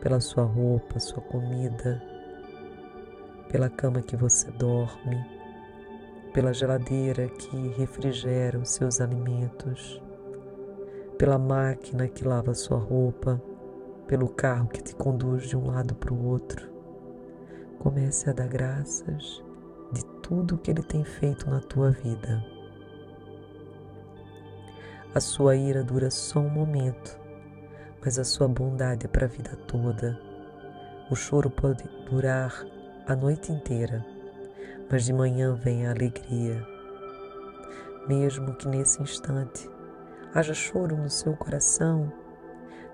pela sua roupa, sua comida, pela cama que você dorme, pela geladeira que refrigera os seus alimentos, pela máquina que lava sua roupa, pelo carro que te conduz de um lado para o outro Comece a dar graças de tudo que Ele tem feito na tua vida. A sua ira dura só um momento, mas a sua bondade é para a vida toda. O choro pode durar a noite inteira, mas de manhã vem a alegria. Mesmo que nesse instante haja choro no seu coração,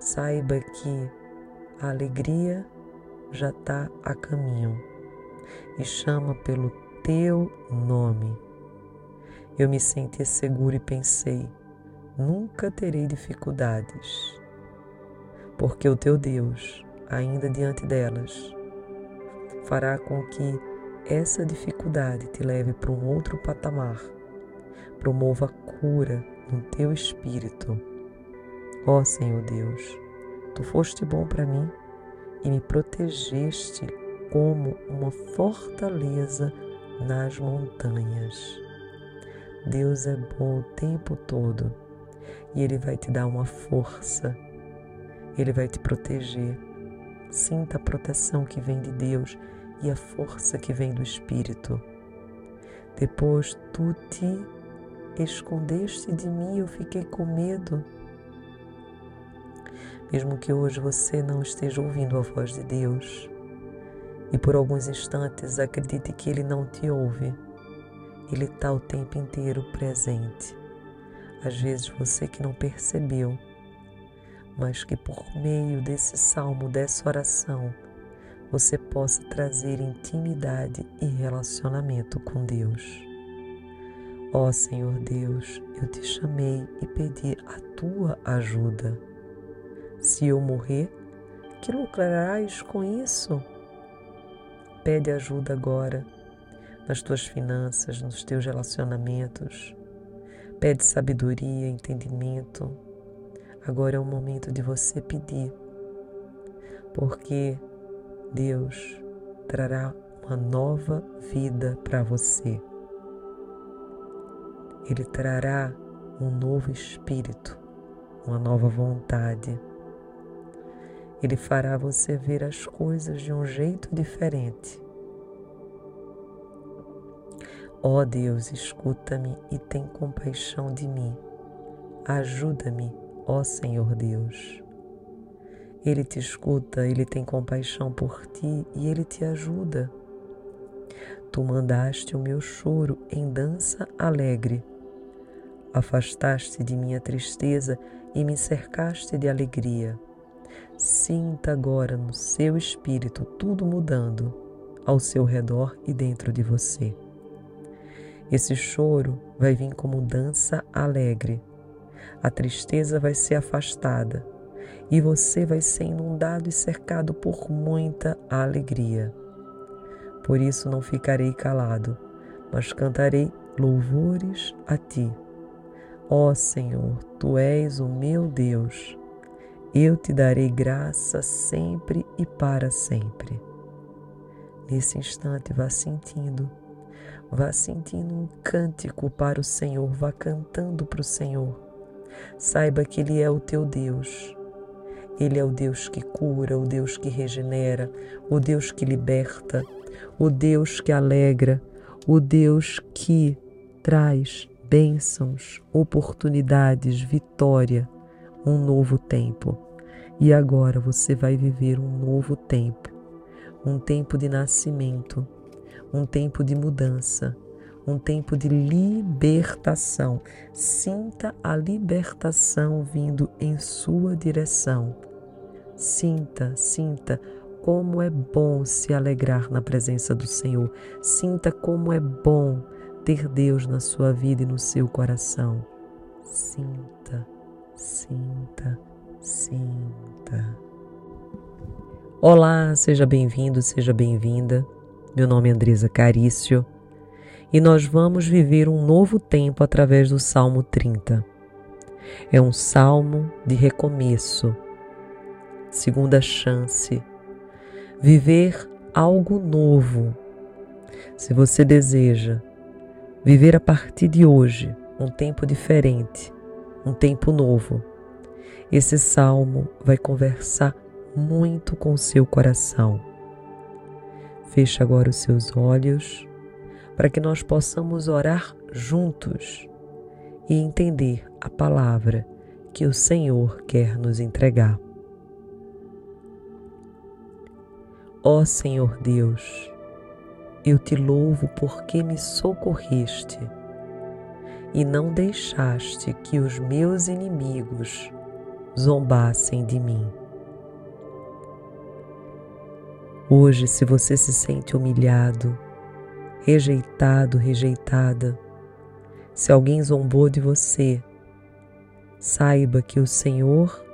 saiba que a alegria já está a caminho e chama pelo teu nome. Eu me senti seguro e pensei: nunca terei dificuldades, porque o teu Deus, ainda diante delas, fará com que essa dificuldade te leve para um outro patamar, promova cura no teu espírito. Ó oh, Senhor Deus, tu foste bom para mim e me protegeste como uma fortaleza nas montanhas. Deus é bom o tempo todo e Ele vai te dar uma força, Ele vai te proteger. Sinta a proteção que vem de Deus e a força que vem do Espírito. Depois tu te escondeste de mim, eu fiquei com medo mesmo que hoje você não esteja ouvindo a voz de Deus e por alguns instantes acredite que Ele não te ouve, Ele está o tempo inteiro presente. Às vezes você que não percebeu, mas que por meio desse salmo, dessa oração, você possa trazer intimidade e relacionamento com Deus. Ó oh, Senhor Deus, eu te chamei e pedi a tua ajuda. Se eu morrer, que lucrarás com isso? Pede ajuda agora nas tuas finanças, nos teus relacionamentos. Pede sabedoria, entendimento. Agora é o momento de você pedir, porque Deus trará uma nova vida para você. Ele trará um novo espírito, uma nova vontade ele fará você ver as coisas de um jeito diferente. Ó oh Deus, escuta-me e tem compaixão de mim. Ajuda-me, ó Senhor Deus. Ele te escuta, ele tem compaixão por ti e ele te ajuda. Tu mandaste o meu choro em dança alegre. Afastaste de minha tristeza e me cercaste de alegria. Sinta agora no seu espírito tudo mudando ao seu redor e dentro de você. Esse choro vai vir como dança alegre. A tristeza vai ser afastada e você vai ser inundado e cercado por muita alegria. Por isso não ficarei calado, mas cantarei louvores a ti. Ó Senhor, tu és o meu Deus. Eu te darei graça sempre e para sempre. Nesse instante, vá sentindo, vá sentindo um cântico para o Senhor, vá cantando para o Senhor. Saiba que Ele é o teu Deus. Ele é o Deus que cura, o Deus que regenera, o Deus que liberta, o Deus que alegra, o Deus que traz bênçãos, oportunidades, vitória, um novo tempo. E agora você vai viver um novo tempo, um tempo de nascimento, um tempo de mudança, um tempo de libertação. Sinta a libertação vindo em sua direção. Sinta, sinta como é bom se alegrar na presença do Senhor. Sinta como é bom ter Deus na sua vida e no seu coração. Sinta, sinta, sinta. Olá, seja bem-vindo, seja bem-vinda. Meu nome é Andresa Carício e nós vamos viver um novo tempo através do Salmo 30. É um salmo de recomeço, segunda chance, viver algo novo. Se você deseja viver a partir de hoje um tempo diferente, um tempo novo, esse salmo vai conversar muito com seu coração. Feche agora os seus olhos para que nós possamos orar juntos e entender a palavra que o Senhor quer nos entregar. Ó Senhor Deus, eu te louvo porque me socorreste e não deixaste que os meus inimigos zombassem de mim. Hoje, se você se sente humilhado, rejeitado, rejeitada, se alguém zombou de você, saiba que o Senhor,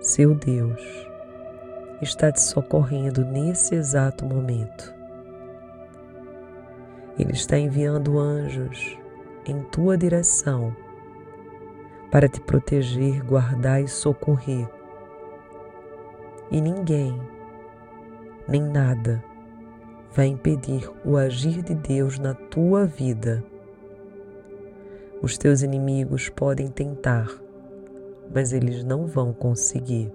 seu Deus, está te socorrendo nesse exato momento. Ele está enviando anjos em tua direção para te proteger, guardar e socorrer. E ninguém, nem nada, vai impedir o agir de Deus na tua vida. Os teus inimigos podem tentar, mas eles não vão conseguir.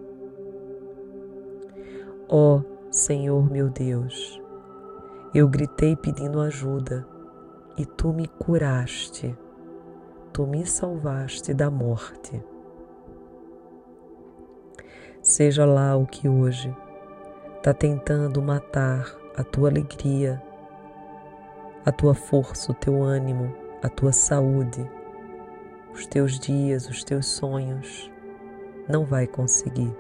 Ó oh, Senhor meu Deus, eu gritei pedindo ajuda e tu me curaste, tu me salvaste da morte. Seja lá o que hoje está tentando matar a tua alegria, a tua força, o teu ânimo, a tua saúde, os teus dias, os teus sonhos, não vai conseguir.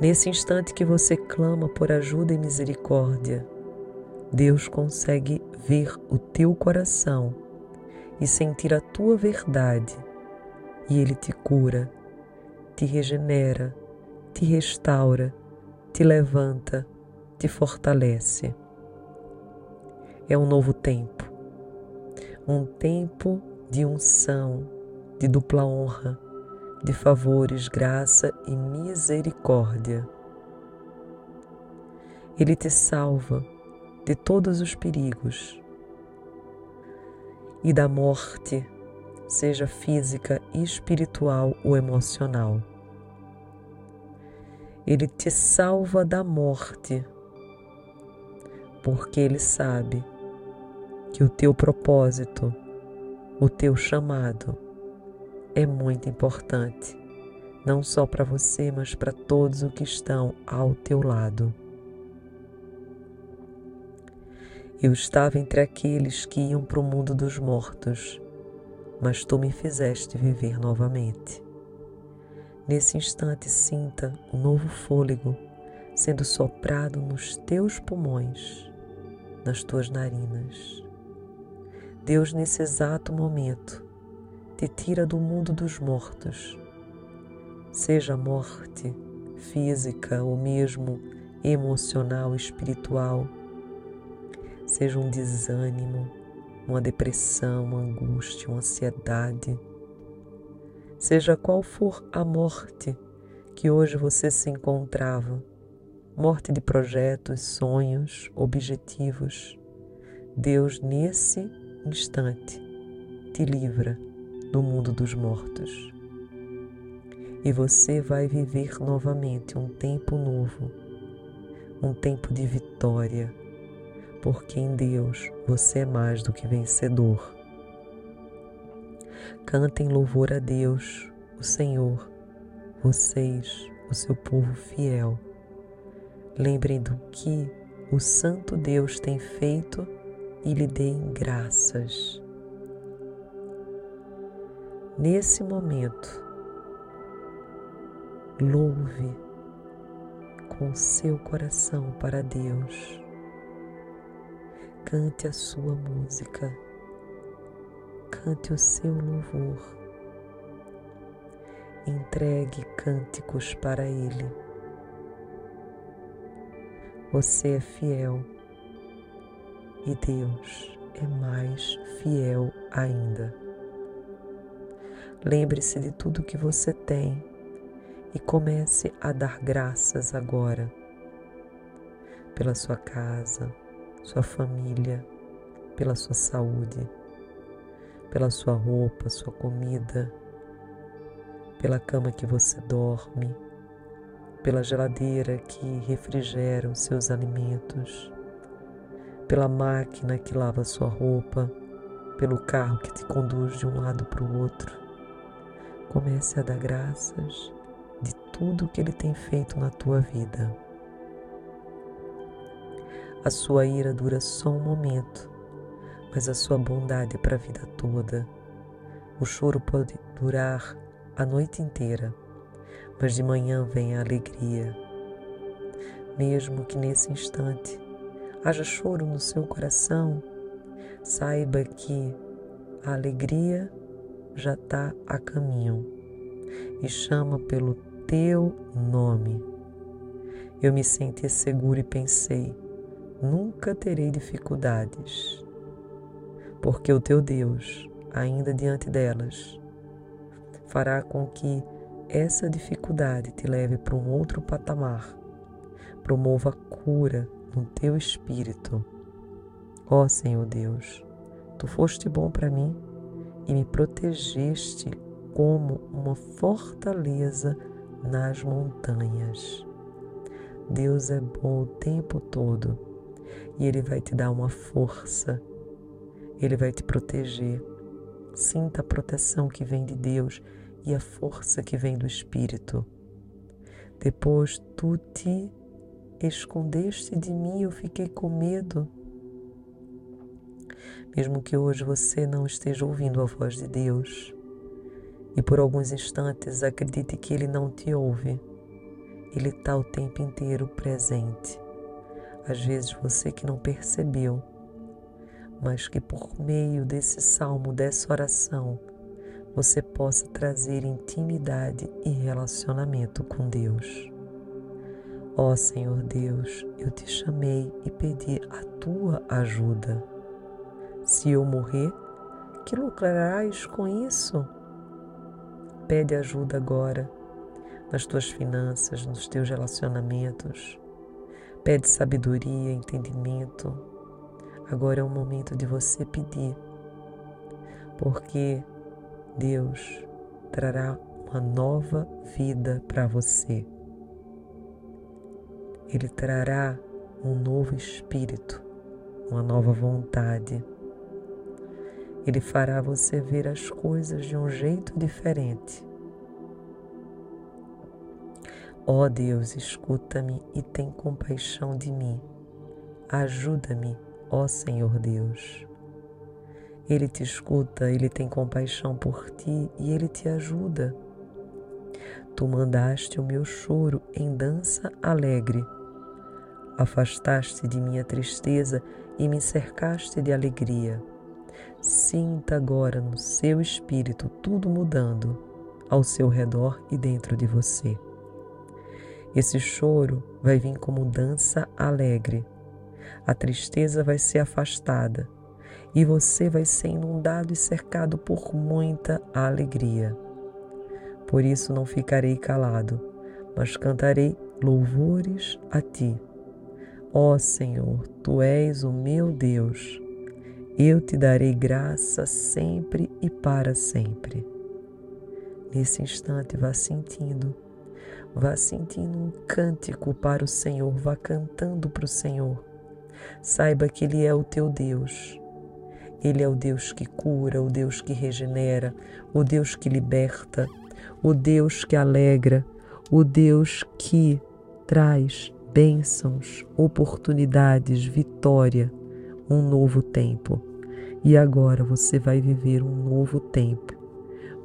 Nesse instante que você clama por ajuda e misericórdia, Deus consegue ver o teu coração e sentir a tua verdade, e Ele te cura, te regenera, te restaura, te levanta, te fortalece. É um novo tempo, um tempo de unção, de dupla honra, de favores, graça e misericórdia. Ele te salva de todos os perigos e da morte, seja física, espiritual ou emocional. Ele te salva da morte, porque Ele sabe que o teu propósito, o teu chamado, é muito importante, não só para você, mas para todos os que estão ao teu lado. Eu estava entre aqueles que iam para o mundo dos mortos, mas tu me fizeste viver novamente. Nesse instante, sinta um novo fôlego sendo soprado nos teus pulmões, nas tuas narinas. Deus, nesse exato momento, te tira do mundo dos mortos, seja morte física ou mesmo emocional, espiritual, seja um desânimo, uma depressão, uma angústia, uma ansiedade, seja qual for a morte que hoje você se encontrava, morte de projetos, sonhos, objetivos, Deus nesse instante te livra do mundo dos mortos. E você vai viver novamente um tempo novo, um tempo de vitória, porque em Deus você é mais do que vencedor. Cantem louvor a Deus, o Senhor, vocês, o seu povo fiel. Lembrem do que o Santo Deus tem feito e lhe deem graças. Nesse momento, louve com seu coração para Deus. Cante a sua música, cante o seu louvor, entregue cânticos para Ele. Você é fiel e Deus é mais fiel ainda. Lembre-se de tudo que você tem e comece a dar graças agora pela sua casa, sua família, pela sua saúde, pela sua roupa, sua comida, pela cama que você dorme, pela geladeira que refrigera os seus alimentos, pela máquina que lava sua roupa, pelo carro que te conduz de um lado para o outro Comece a dar graças de tudo que Ele tem feito na tua vida. A sua ira dura só um momento, mas a sua bondade é para a vida toda. O choro pode durar a noite inteira, mas de manhã vem a alegria. Mesmo que nesse instante haja choro no seu coração, saiba que a alegria já está a caminho e chama pelo teu nome. Eu me senti seguro e pensei: nunca terei dificuldades, porque o teu Deus, ainda diante delas, fará com que essa dificuldade te leve para um outro patamar, promova cura no teu espírito. Ó oh, Senhor Deus, tu foste bom para mim e me protegeste como uma fortaleza nas montanhas. Deus é bom o tempo todo e Ele vai te dar uma força, Ele vai te proteger. Sinta a proteção que vem de Deus e a força que vem do Espírito. Depois tu te escondeste de mim, eu fiquei com medo mesmo que hoje você não esteja ouvindo a voz de Deus e por alguns instantes acredite que Ele não te ouve, Ele está o tempo inteiro presente. Às vezes você que não percebeu, mas que por meio desse salmo, dessa oração, você possa trazer intimidade e relacionamento com Deus. Ó oh, Senhor Deus, eu te chamei e pedi a tua ajuda. Se eu morrer, que lucrarás com isso? Pede ajuda agora nas tuas finanças, nos teus relacionamentos. Pede sabedoria, entendimento. Agora é o momento de você pedir, porque Deus trará uma nova vida para você. Ele trará um novo espírito, uma nova vontade ele fará você ver as coisas de um jeito diferente. Ó oh Deus, escuta-me e tem compaixão de mim. Ajuda-me, ó Senhor Deus. Ele te escuta, ele tem compaixão por ti e ele te ajuda. Tu mandaste o meu choro em dança alegre. Afastaste de minha tristeza e me cercaste de alegria Sinta agora no seu espírito tudo mudando ao seu redor e dentro de você. Esse choro vai vir como dança alegre. A tristeza vai ser afastada e você vai ser inundado e cercado por muita alegria. Por isso não ficarei calado, mas cantarei louvores a ti. Ó Senhor, tu és o meu Deus. Eu te darei graça sempre e para sempre. Nesse instante, vá sentindo, vá sentindo um cântico para o Senhor, vá cantando para o Senhor. Saiba que Ele é o teu Deus. Ele é o Deus que cura, o Deus que regenera, o Deus que liberta, o Deus que alegra, o Deus que traz bênçãos, oportunidades, vitória, um novo tempo. E agora você vai viver um novo tempo,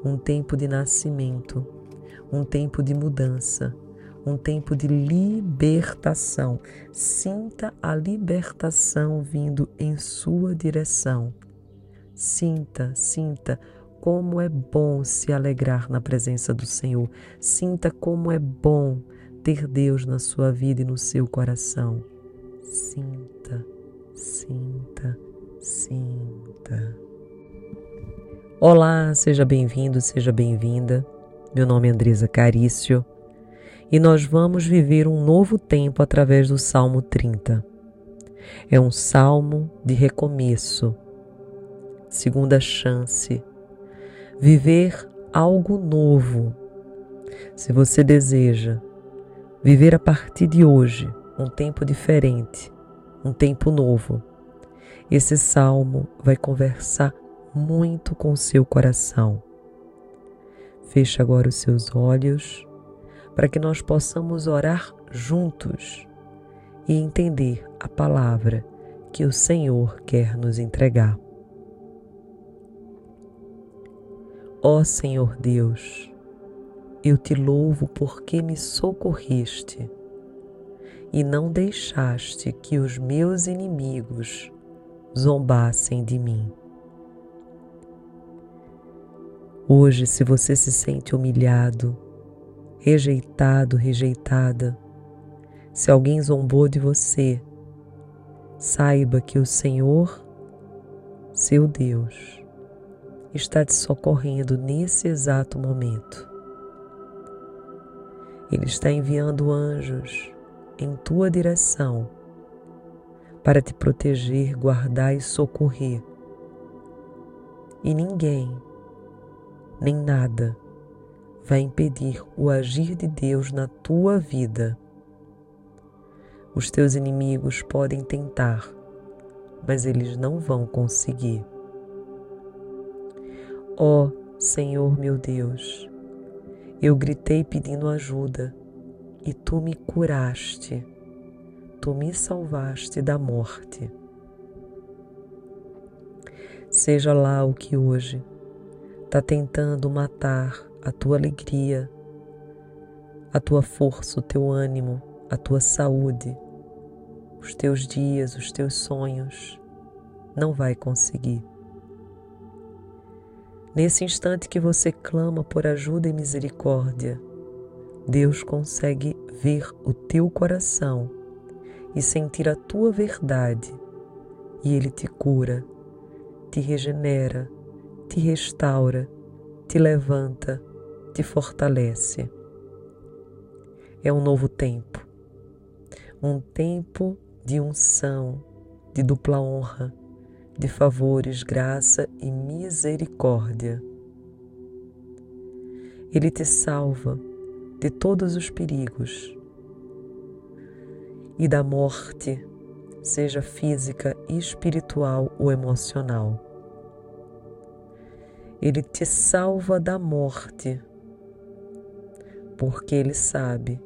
um tempo de nascimento, um tempo de mudança, um tempo de libertação. Sinta a libertação vindo em sua direção. Sinta, sinta como é bom se alegrar na presença do Senhor. Sinta como é bom ter Deus na sua vida e no seu coração. Sinta, sinta, sinta. Olá, seja bem-vindo, seja bem-vinda. Meu nome é Andresa Carício e nós vamos viver um novo tempo através do Salmo 30. É um salmo de recomeço, segunda chance, viver algo novo. Se você deseja viver a partir de hoje um tempo diferente, um tempo novo, esse salmo vai conversar muito com seu coração. Feche agora os seus olhos para que nós possamos orar juntos e entender a palavra que o Senhor quer nos entregar. Ó Senhor Deus, eu te louvo porque me socorreste e não deixaste que os meus inimigos zombassem de mim. Hoje, se você se sente humilhado, rejeitado, rejeitada, se alguém zombou de você, saiba que o Senhor, seu Deus, está te socorrendo nesse exato momento. Ele está enviando anjos em tua direção para te proteger, guardar e socorrer. E ninguém, nem nada, vai impedir o agir de Deus na tua vida. Os teus inimigos podem tentar, mas eles não vão conseguir. Ó oh, Senhor meu Deus, eu gritei pedindo ajuda e tu me curaste, tu me salvaste da morte. Seja lá o que hoje está tentando matar a tua alegria, a tua força, o teu ânimo, a tua saúde, os teus dias, os teus sonhos, não vai conseguir. Nesse instante que você clama por ajuda e misericórdia, Deus consegue ver o teu coração e sentir a tua verdade, e Ele te cura, te regenera, te restaura, te levanta, te fortalece. É um novo tempo, um tempo de unção, de dupla honra, de favores, graça e misericórdia. Ele te salva de todos os perigos e da morte, seja física, espiritual ou emocional. Ele te salva da morte, porque Ele sabe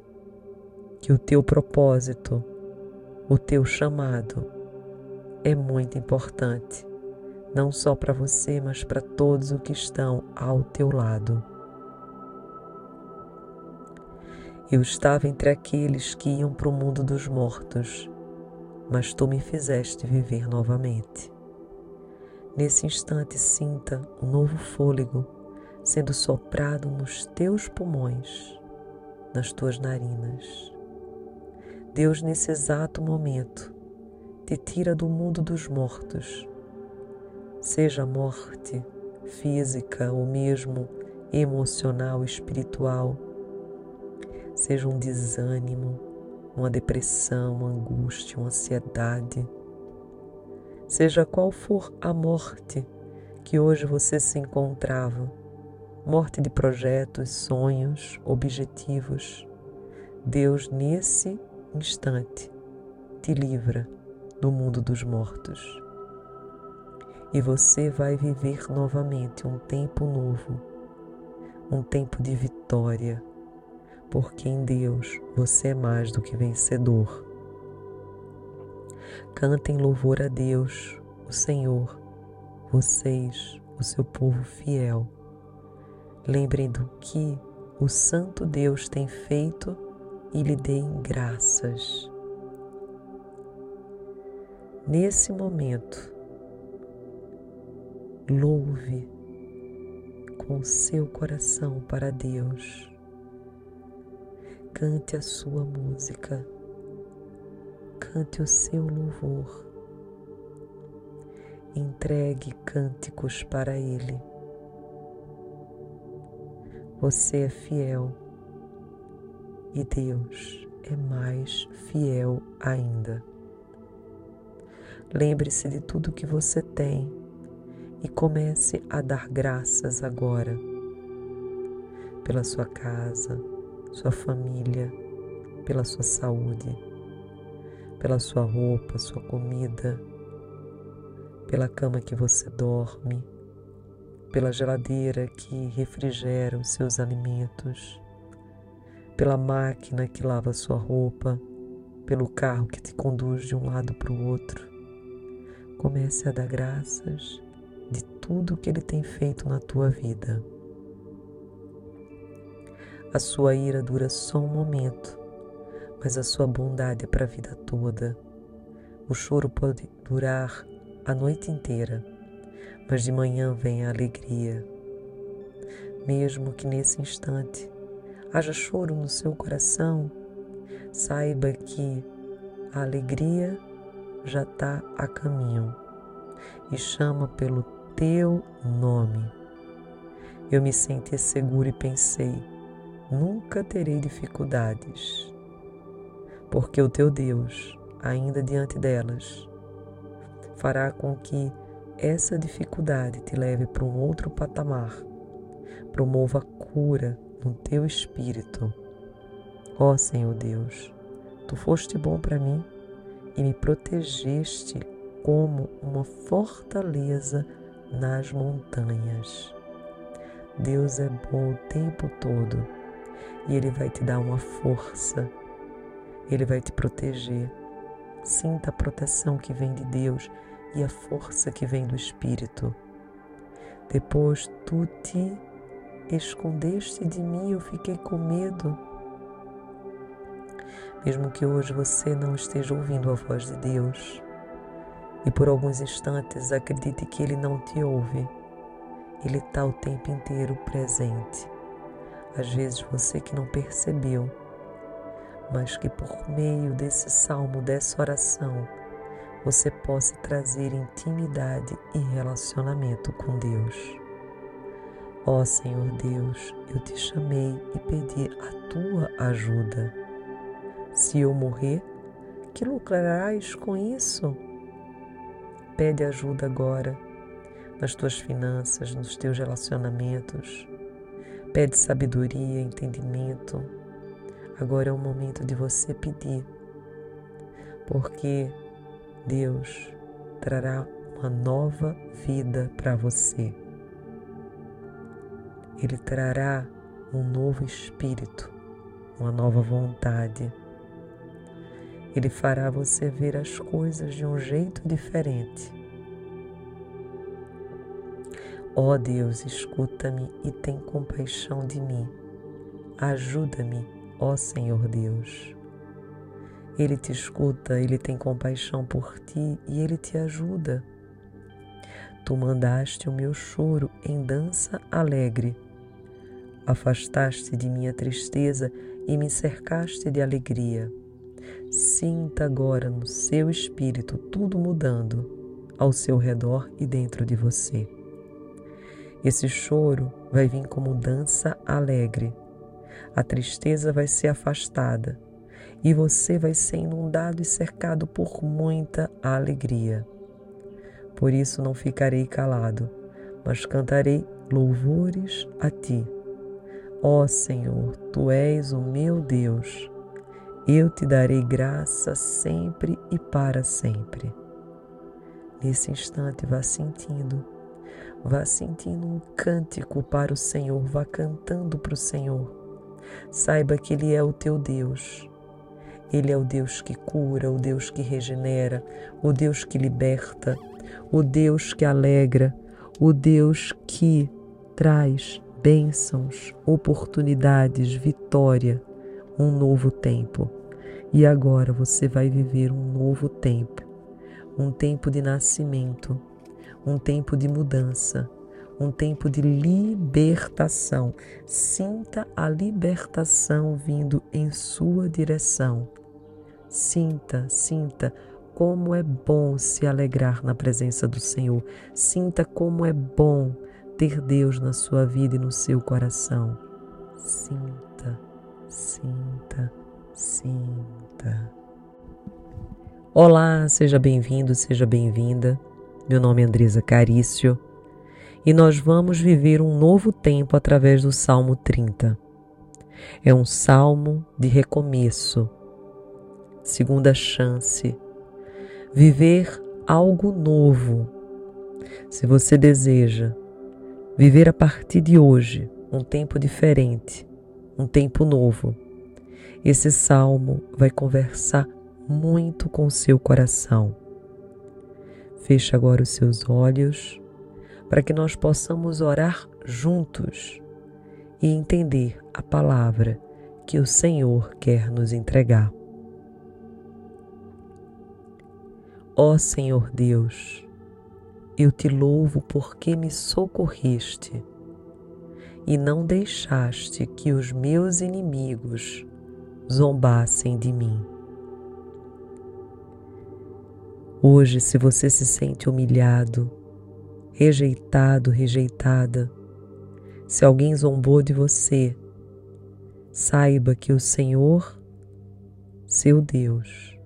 que o teu propósito, o teu chamado, é muito importante, não só para você, mas para todos os que estão ao teu lado. Eu estava entre aqueles que iam para o mundo dos mortos, mas tu me fizeste viver novamente. Nesse instante, sinta um novo fôlego sendo soprado nos teus pulmões, nas tuas narinas. Deus, nesse exato momento, te tira do mundo dos mortos, seja a morte física ou mesmo emocional, espiritual, seja um desânimo, uma depressão, uma angústia, uma ansiedade, seja qual for a morte que hoje você se encontrava, morte de projetos, sonhos, objetivos, Deus nesse instante te livra do mundo dos mortos. E você vai viver novamente um tempo novo, um tempo de vitória, porque em Deus você é mais do que vencedor. Cantem louvor a Deus, o Senhor, vocês, o seu povo fiel. Lembrem do que o Santo Deus tem feito e lhe deem graças. Nesse momento, louve com seu coração para Deus. Cante a sua música, cante o seu louvor, entregue cânticos para Ele. Você é fiel e Deus é mais fiel ainda. Lembre-se de tudo que você tem e comece a dar graças agora pela sua casa, sua família, pela sua saúde, pela sua roupa, sua comida, pela cama que você dorme, pela geladeira que refrigera os seus alimentos, pela máquina que lava sua roupa, pelo carro que te conduz de um lado para o outro. Comece a dar graças de tudo que Ele tem feito na tua vida. A sua ira dura só um momento, mas a sua bondade é para a vida toda. O choro pode durar a noite inteira, mas de manhã vem a alegria. Mesmo que nesse instante haja choro no seu coração, saiba que a alegria já está a caminho e chama pelo teu nome. Eu me senti seguro e pensei: nunca terei dificuldades, porque o teu Deus, ainda diante delas, fará com que essa dificuldade te leve para um outro patamar, promova cura no teu espírito. Ó oh, Senhor Deus, tu foste bom para mim e me protegeste como uma fortaleza nas montanhas. Deus é bom o tempo todo e Ele vai te dar uma força, Ele vai te proteger. Sinta a proteção que vem de Deus e a força que vem do Espírito. Depois tu te escondeste de mim, eu fiquei com medo. Mesmo que hoje você não esteja ouvindo a voz de Deus e por alguns instantes acredite que Ele não te ouve, Ele está o tempo inteiro presente. Às vezes você que não percebeu, mas que por meio desse salmo, dessa oração, você possa trazer intimidade e relacionamento com Deus. Ó oh, Senhor Deus, eu te chamei e pedi a tua ajuda. Se eu morrer, que lucrarás com isso? Pede ajuda agora nas tuas finanças, nos teus relacionamentos. Pede sabedoria, entendimento. Agora é o momento de você pedir, porque Deus trará uma nova vida para você. Ele trará um novo espírito, uma nova vontade. Ele fará você ver as coisas de um jeito diferente. Ó oh Deus, escuta-me e tem compaixão de mim. Ajuda-me, ó Senhor Deus. Ele te escuta, ele tem compaixão por ti e ele te ajuda. Tu mandaste o meu choro em dança alegre. Afastaste de minha tristeza e me cercaste de alegria. Sinta agora no seu espírito tudo mudando ao seu redor e dentro de você. Esse choro vai vir como dança alegre. A tristeza vai ser afastada e você vai ser inundado e cercado por muita alegria. Por isso não ficarei calado, mas cantarei louvores a ti. Ó Senhor, tu és o meu Deus. Eu te darei graça sempre e para sempre. Nesse instante, vá sentindo, vá sentindo um cântico para o Senhor, vá cantando para o Senhor. Saiba que Ele é o teu Deus. Ele é o Deus que cura, o Deus que regenera, o Deus que liberta, o Deus que alegra, o Deus que traz bênçãos, oportunidades, vitória, um novo tempo. E agora você vai viver um novo tempo, um tempo de nascimento, um tempo de mudança, um tempo de libertação. Sinta a libertação vindo em sua direção. Sinta, sinta como é bom se alegrar na presença do Senhor. Sinta como é bom ter Deus na sua vida e no seu coração. Sinta, sinta, sinta. Olá, seja bem-vindo, seja bem-vinda. Meu nome é Andresa Carício e nós vamos viver um novo tempo através do Salmo 30. É um salmo de recomeço, segunda chance, viver algo novo. Se você deseja viver a partir de hoje um tempo diferente, um tempo novo, esse salmo vai conversar muito com seu coração. Feche agora os seus olhos para que nós possamos orar juntos e entender a palavra que o Senhor quer nos entregar. Ó Senhor Deus, eu te louvo porque me socorreste e não deixaste que os meus inimigos zombassem de mim. Hoje, se você se sente humilhado, rejeitado, rejeitada, se alguém zombou de você, saiba que o Senhor, seu Deus,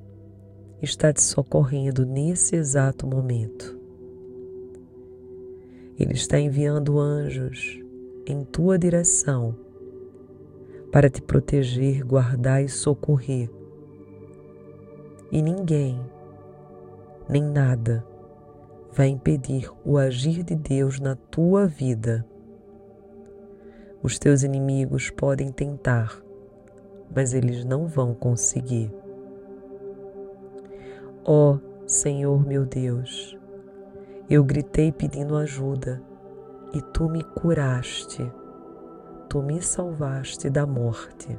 está te socorrendo nesse exato momento. Ele está enviando anjos em tua direção para te proteger, guardar e socorrer. E ninguém, nem nada, vai impedir o agir de Deus na tua vida. Os teus inimigos podem tentar, mas eles não vão conseguir. Ó oh, Senhor meu Deus, eu gritei pedindo ajuda e tu me curaste, tu me salvaste da morte.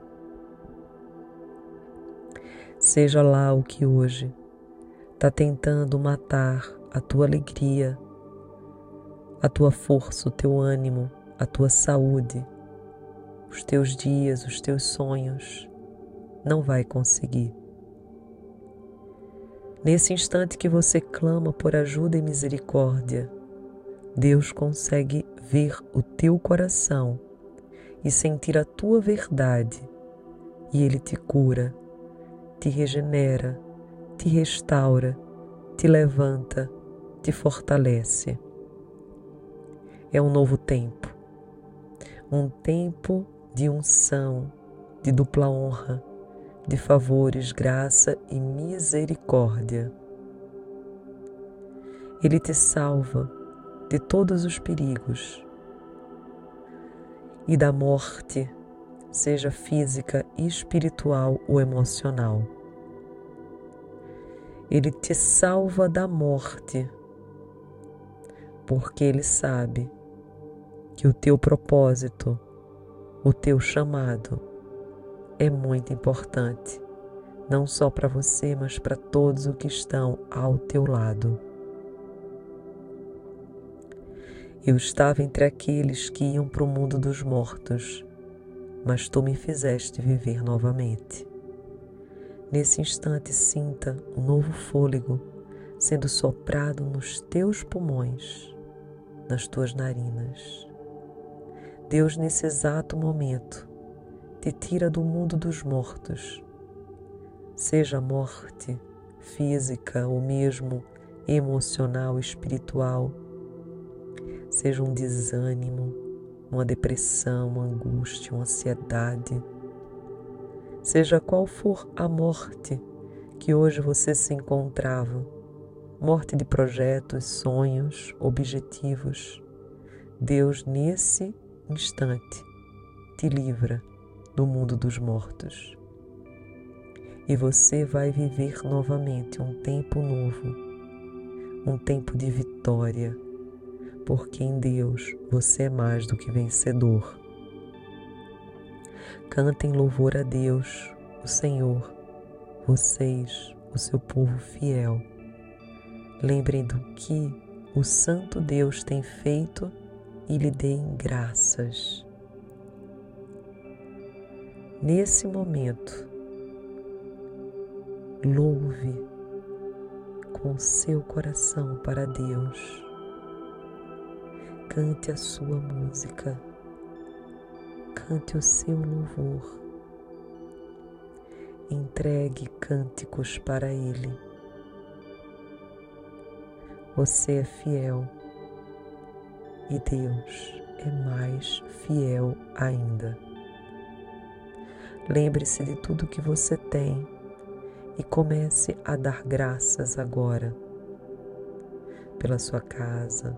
Seja lá o que hoje está tentando matar a tua alegria, a tua força, o teu ânimo, a tua saúde, os teus dias, os teus sonhos, não vai conseguir. Nesse instante que você clama por ajuda e misericórdia, Deus consegue ver o teu coração e sentir a tua verdade, e Ele te cura, te regenera, te restaura, te levanta, te fortalece. É um novo tempo, um tempo de unção, de dupla honra, de favores, graça e misericórdia. Ele te salva de todos os perigos e da morte, seja física, espiritual ou emocional. Ele te salva da morte, porque Ele sabe que o teu propósito, o teu chamado, é muito importante, não só para você, mas para todos os que estão ao teu lado. Eu estava entre aqueles que iam para o mundo dos mortos, mas tu me fizeste viver novamente. Nesse instante, sinta um novo fôlego sendo soprado nos teus pulmões, nas tuas narinas. Deus, nesse exato momento, te tira do mundo dos mortos, seja a morte física ou mesmo emocional, espiritual, seja um desânimo, uma depressão, uma angústia, uma ansiedade, seja qual for a morte que hoje você se encontrava, morte de projetos, sonhos, objetivos, Deus nesse instante te livra do mundo dos mortos. E você vai viver novamente um tempo novo, um tempo de vitória, porque em Deus você é mais do que vencedor. Cantem louvor a Deus, o Senhor, vocês, o seu povo fiel. Lembrem do que o Santo Deus tem feito e lhe deem graças. Nesse momento, louve com seu coração para Deus. Cante a sua música cante o seu louvor. Entregue cânticos para Ele. Você é fiel e Deus é mais fiel ainda. Lembre-se de tudo que você tem e comece a dar graças agora pela sua casa,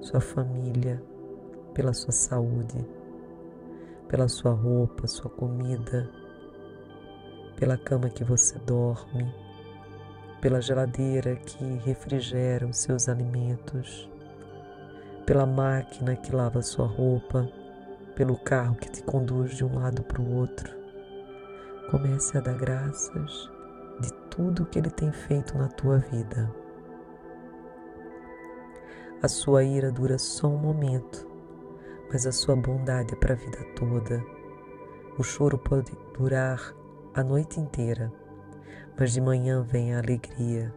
sua família, pela sua saúde pela sua roupa, sua comida, pela cama que você dorme, pela geladeira que refrigera os seus alimentos, pela máquina que lava sua roupa, pelo carro que te conduz de um lado para o outro. Comece a dar graças de tudo que Ele tem feito na tua vida. A sua ira dura só um momento mas a sua bondade é para a vida toda. O choro pode durar a noite inteira, mas de manhã vem a alegria.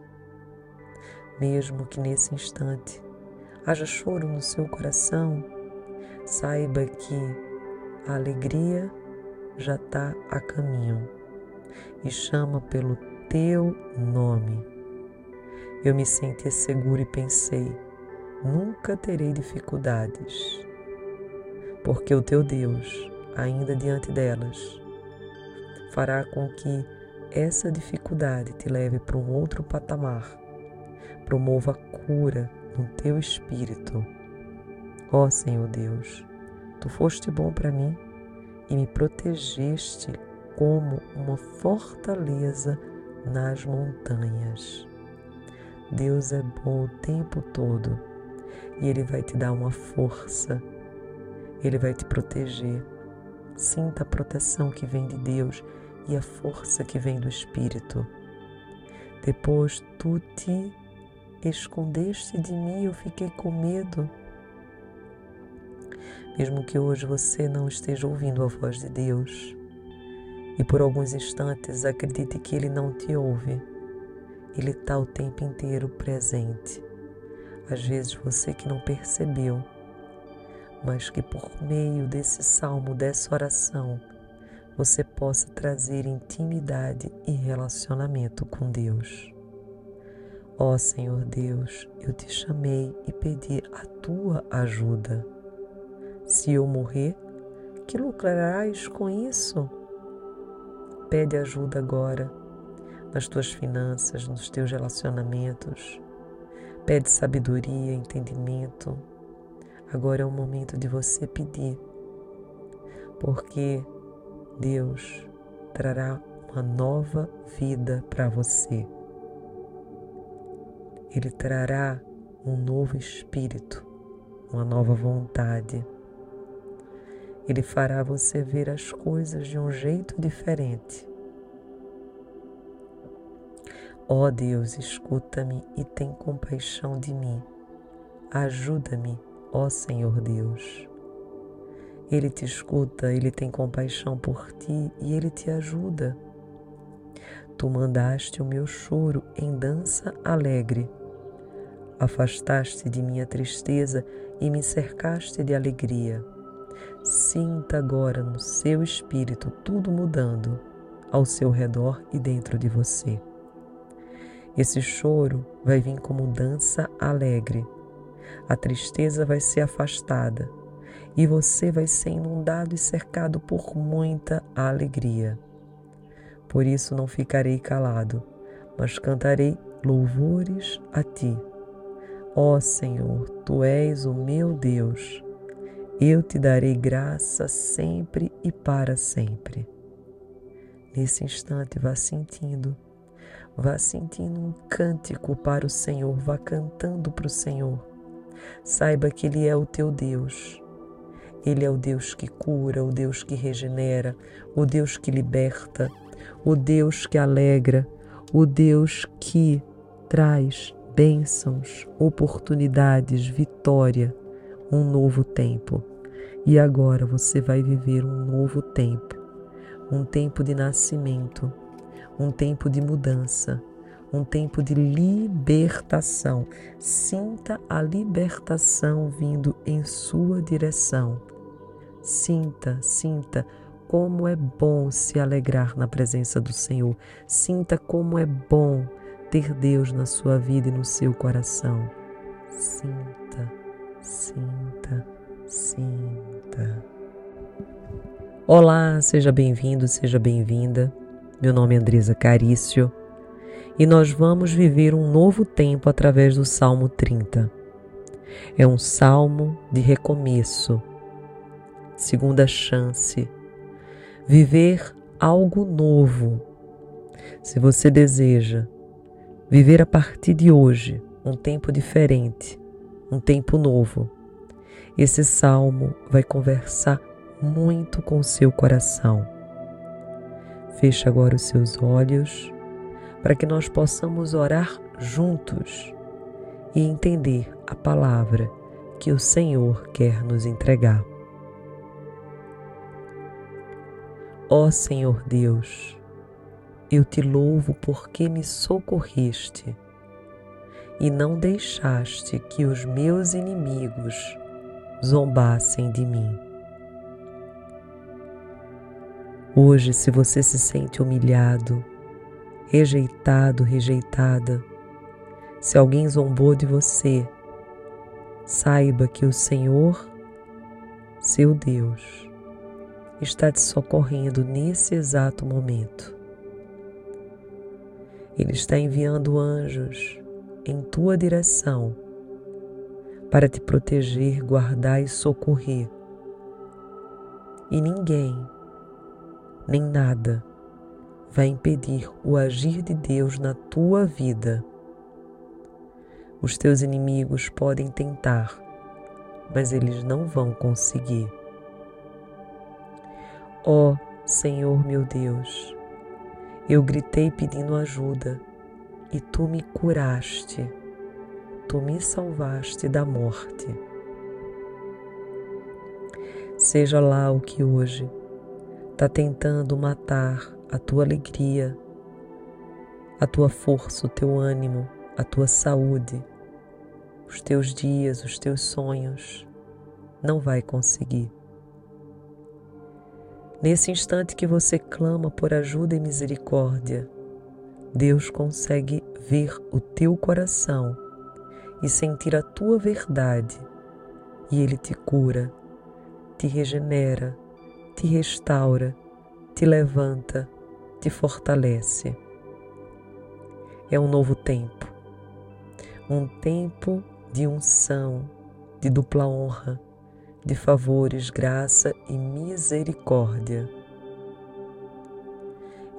Mesmo que nesse instante haja choro no seu coração, saiba que a alegria já está a caminho e chama pelo teu nome. Eu me senti seguro e pensei: nunca terei dificuldades porque o teu Deus, ainda diante delas, fará com que essa dificuldade te leve para um outro patamar, promova a cura no teu espírito. Ó oh, Senhor Deus, tu foste bom para mim e me protegeste como uma fortaleza nas montanhas. Deus é bom o tempo todo e Ele vai te dar uma força ele vai te proteger. Sinta a proteção que vem de Deus e a força que vem do Espírito. Depois tu te escondeste de mim, eu fiquei com medo. Mesmo que hoje você não esteja ouvindo a voz de Deus e por alguns instantes acredite que Ele não te ouve, Ele está o tempo inteiro presente. Às vezes você que não percebeu mas que por meio desse salmo, dessa oração, você possa trazer intimidade e relacionamento com Deus. Ó oh, Senhor Deus, eu te chamei e pedi a tua ajuda. Se eu morrer, que lucrarás com isso? Pede ajuda agora nas tuas finanças, nos teus relacionamentos. Pede sabedoria, entendimento, Agora é o momento de você pedir, porque Deus trará uma nova vida para você. Ele trará um novo espírito, uma nova vontade. Ele fará você ver as coisas de um jeito diferente. Ó oh Deus, escuta-me e tem compaixão de mim. Ajuda-me ó Senhor Deus. Ele te escuta, ele tem compaixão por ti e ele te ajuda. Tu mandaste o meu choro em dança alegre. Afastaste de minha tristeza e me cercaste de alegria. Sinta agora no seu espírito tudo mudando ao seu redor e dentro de você. Esse choro vai vir como dança alegre. A tristeza vai ser afastada e você vai ser inundado e cercado por muita alegria. Por isso não ficarei calado, mas cantarei louvores a ti. Ó Senhor, tu és o meu Deus. Eu te darei graça sempre e para sempre. Nesse instante, vá sentindo, vá sentindo um cântico para o Senhor, vá cantando para o Senhor. Saiba que Ele é o teu Deus. Ele é o Deus que cura, o Deus que regenera, o Deus que liberta, o Deus que alegra, o Deus que traz bênçãos, oportunidades, vitória, um novo tempo. E agora você vai viver um novo tempo um tempo de nascimento, um tempo de mudança, um tempo de libertação. Sinta a libertação vindo em sua direção. Sinta, sinta como é bom se alegrar na presença do Senhor. Sinta como é bom ter Deus na sua vida e no seu coração. Sinta, sinta, sinta. Olá, seja bem-vindo, seja bem-vinda. Meu nome é Andresa Carício e nós vamos viver um novo tempo através do Salmo 30. É um salmo de recomeço, segunda chance, viver algo novo. Se você deseja viver a partir de hoje um tempo diferente, um tempo novo, esse salmo vai conversar muito com seu coração. Feche agora os seus olhos para que nós possamos orar juntos e entender a palavra que o Senhor quer nos entregar. Ó Senhor Deus, eu te louvo porque me socorreste e não deixaste que os meus inimigos zombassem de mim. Hoje, se você se sente humilhado, rejeitado, rejeitada, se alguém zombou de você, saiba que o Senhor, seu Deus, está te socorrendo nesse exato momento. Ele está enviando anjos em tua direção para te proteger, guardar e socorrer. E ninguém nem nada vai impedir o agir de Deus na tua vida. Os teus inimigos podem tentar, mas eles não vão conseguir. Ó oh, Senhor meu Deus, eu gritei pedindo ajuda e tu me curaste, tu me salvaste da morte. Seja lá o que hoje está tentando matar a tua alegria, a tua força, o teu ânimo, a tua saúde, os teus dias, os teus sonhos, não vai conseguir. Nesse instante que você clama por ajuda e misericórdia, Deus consegue ver o teu coração e sentir a tua verdade, e Ele te cura, te regenera, te restaura, te levanta, te fortalece. É um novo tempo, um tempo de unção, de dupla honra, de favores, graça e misericórdia.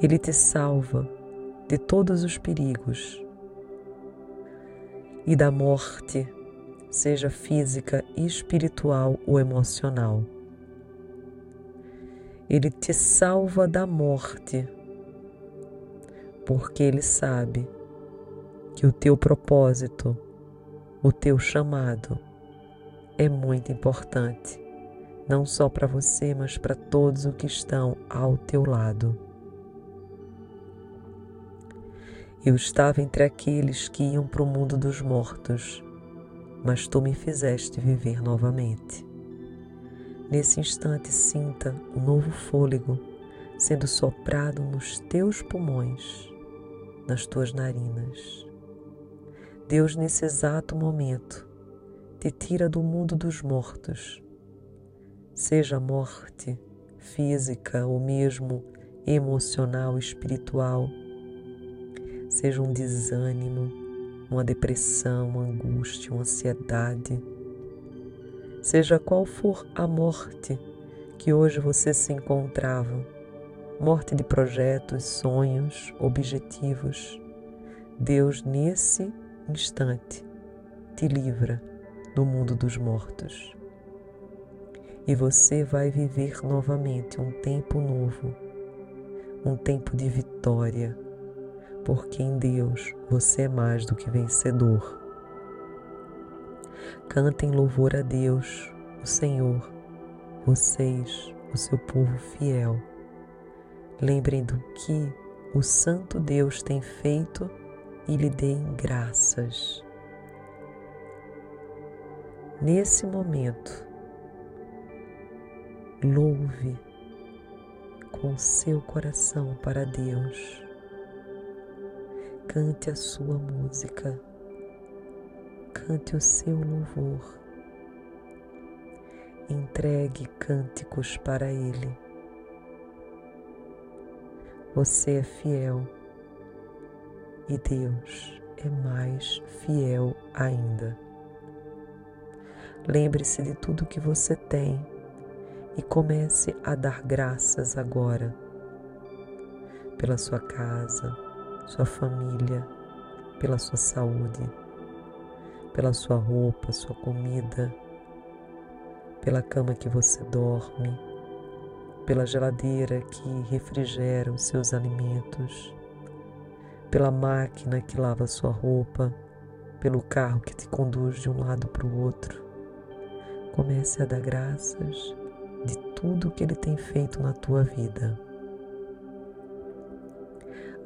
Ele te salva de todos os perigos e da morte, seja física, espiritual ou emocional. Ele te salva da morte, porque Ele sabe que o teu propósito, o teu chamado é muito importante, não só para você, mas para todos os que estão ao teu lado. Eu estava entre aqueles que iam para o mundo dos mortos, mas tu me fizeste viver novamente. Nesse instante, sinta um novo fôlego sendo soprado nos teus pulmões, nas tuas narinas. Deus, nesse exato momento, te tira do mundo dos mortos, seja a morte física ou mesmo emocional, espiritual. Seja um desânimo, uma depressão, uma angústia, uma ansiedade, seja qual for a morte que hoje você se encontrava, morte de projetos, sonhos, objetivos, Deus nesse instante te livra do mundo dos mortos. E você vai viver novamente um tempo novo, um tempo de vitória porque em Deus você é mais do que vencedor. Cantem louvor a Deus, o Senhor, vocês, o seu povo fiel. Lembrem do que o Santo Deus tem feito e lhe deem graças. Nesse momento, louve com seu coração para Deus Cante a sua música, cante o seu louvor, entregue cânticos para Ele. Você é fiel e Deus é mais fiel ainda. Lembre-se de tudo que você tem e comece a dar graças agora pela sua casa sua família, pela sua saúde, pela sua roupa, sua comida, pela cama que você dorme, pela geladeira que refrigera os seus alimentos, pela máquina que lava sua roupa, pelo carro que te conduz de um lado para o outro. Comece a dar graças de tudo que Ele tem feito na tua vida.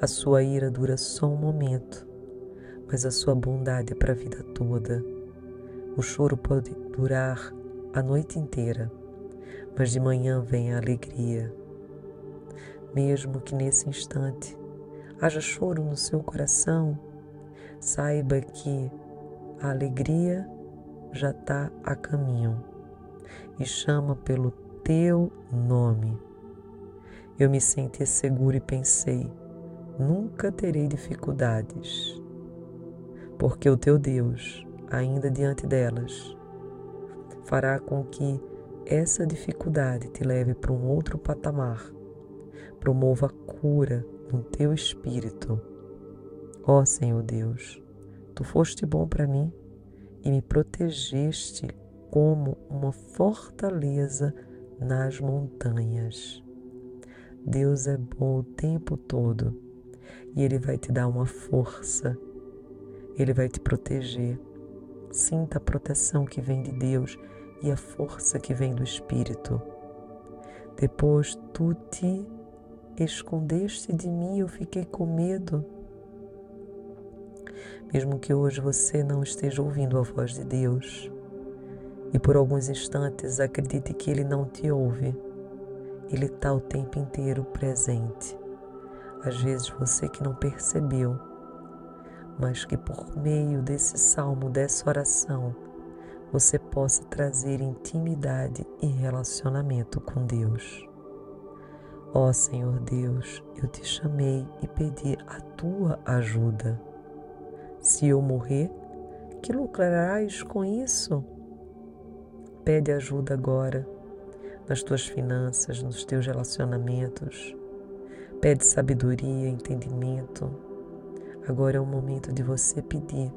A sua ira dura só um momento, mas a sua bondade é para a vida toda. O choro pode durar a noite inteira, mas de manhã vem a alegria. Mesmo que nesse instante haja choro no seu coração, saiba que a alegria já está a caminho e chama pelo teu nome. Eu me senti seguro e pensei: nunca terei dificuldades, porque o teu Deus, ainda diante delas, fará com que essa dificuldade te leve para um outro patamar, promova cura no teu espírito. Ó oh, Senhor Deus, tu foste bom para mim e me protegeste como uma fortaleza nas montanhas. Deus é bom o tempo todo e Ele vai te dar uma força, Ele vai te proteger. Sinta a proteção que vem de Deus e a força que vem do Espírito. Depois tu te escondeste de mim, eu fiquei com medo. Mesmo que hoje você não esteja ouvindo a voz de Deus e por alguns instantes acredite que Ele não te ouve, Ele está o tempo inteiro presente às vezes você que não percebeu, mas que por meio desse salmo, dessa oração, você possa trazer intimidade e relacionamento com Deus. Ó Senhor Deus, eu te chamei e pedi a tua ajuda. Se eu morrer, que lucrarás com isso? Pede ajuda agora nas tuas finanças, nos teus relacionamentos Pede sabedoria, entendimento. Agora é o momento de você pedir,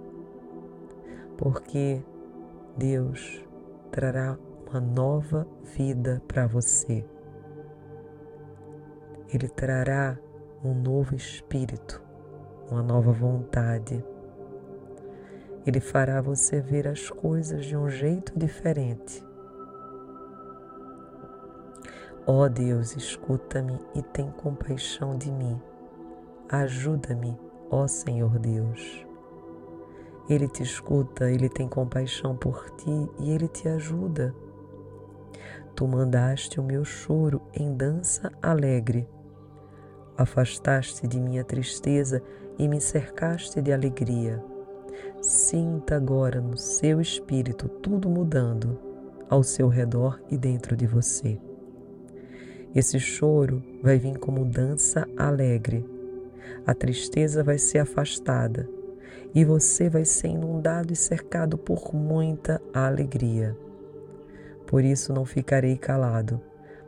porque Deus trará uma nova vida para você. Ele trará um novo espírito, uma nova vontade. Ele fará você ver as coisas de um jeito diferente. Ó oh Deus, escuta-me e tem compaixão de mim. Ajuda-me, ó Senhor Deus. Ele te escuta, ele tem compaixão por ti e ele te ajuda. Tu mandaste o meu choro em dança alegre. Afastaste de minha tristeza e me cercaste de alegria. Sinta agora no seu espírito tudo mudando ao seu redor e dentro de você. Esse choro vai vir como dança alegre. A tristeza vai ser afastada e você vai ser inundado e cercado por muita alegria. Por isso não ficarei calado,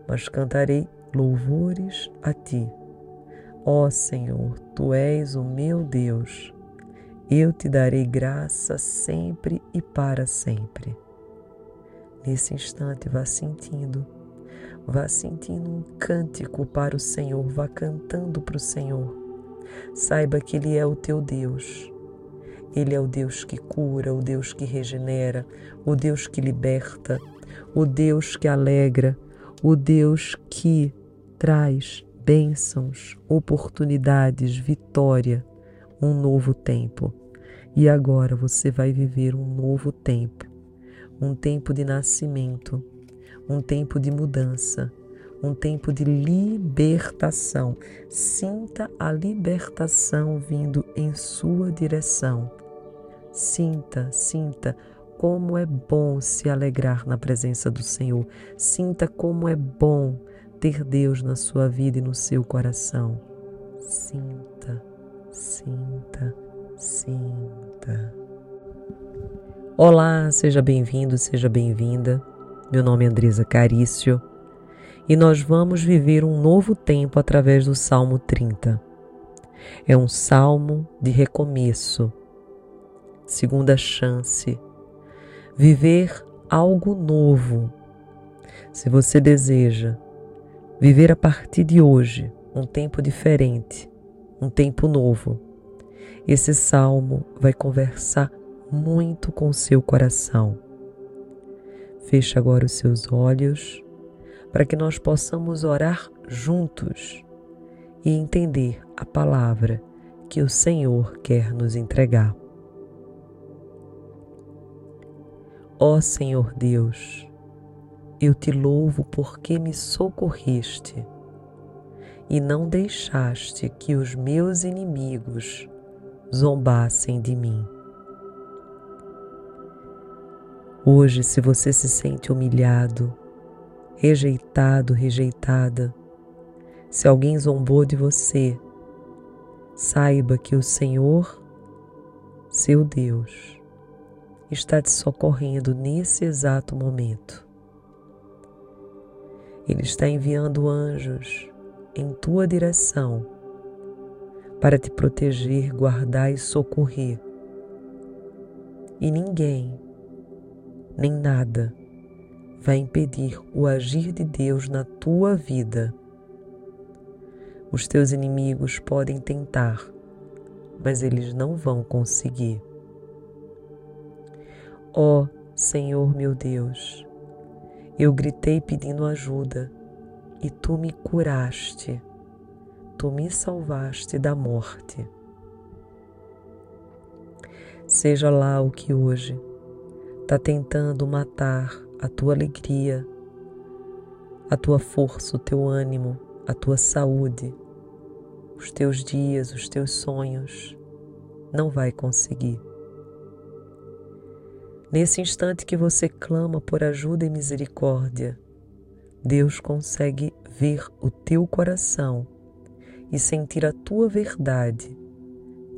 mas cantarei louvores a ti. Ó Senhor, tu és o meu Deus eu te darei graça sempre e para sempre. Nesse instante, vá sentindo, vá sentindo um cântico para o Senhor, vá cantando para o Senhor. Saiba que Ele é o teu Deus. Ele é o Deus que cura, o Deus que regenera, o Deus que liberta, o Deus que alegra, o Deus que traz bênçãos, oportunidades, vitória um novo tempo. E agora você vai viver um novo tempo, um tempo de nascimento, um tempo de mudança, um tempo de libertação. Sinta a libertação vindo em sua direção. Sinta, sinta como é bom se alegrar na presença do Senhor. Sinta como é bom ter Deus na sua vida e no seu coração. Sinta sinta, sinta. Olá, seja bem-vindo, seja bem-vinda. Meu nome é Andresa Carício e nós vamos viver um novo tempo através do Salmo 30. É um salmo de recomeço, segunda chance, viver algo novo. Se você deseja viver a partir de hoje um tempo diferente, um tempo novo. Esse salmo vai conversar muito com seu coração. Feche agora os seus olhos para que nós possamos orar juntos e entender a palavra que o Senhor quer nos entregar. Ó Senhor Deus, eu te louvo porque me socorreste e não deixaste que os meus inimigos zombassem de mim. Hoje, se você se sente humilhado, rejeitado, rejeitada, se alguém zombou de você, saiba que o Senhor, seu Deus, está te socorrendo nesse exato momento. Ele está enviando anjos em tua direção para te proteger, guardar e socorrer. E ninguém, nem nada, vai impedir o agir de Deus na tua vida. Os teus inimigos podem tentar, mas eles não vão conseguir. Ó oh, Senhor meu Deus, eu gritei pedindo ajuda e tu me curaste, tu me salvaste da morte. Seja lá o que hoje está tentando matar a tua alegria, a tua força, o teu ânimo, a tua saúde, os teus dias, os teus sonhos, não vai conseguir. Nesse instante que você clama por ajuda e misericórdia, Deus consegue ver o teu coração e sentir a tua verdade,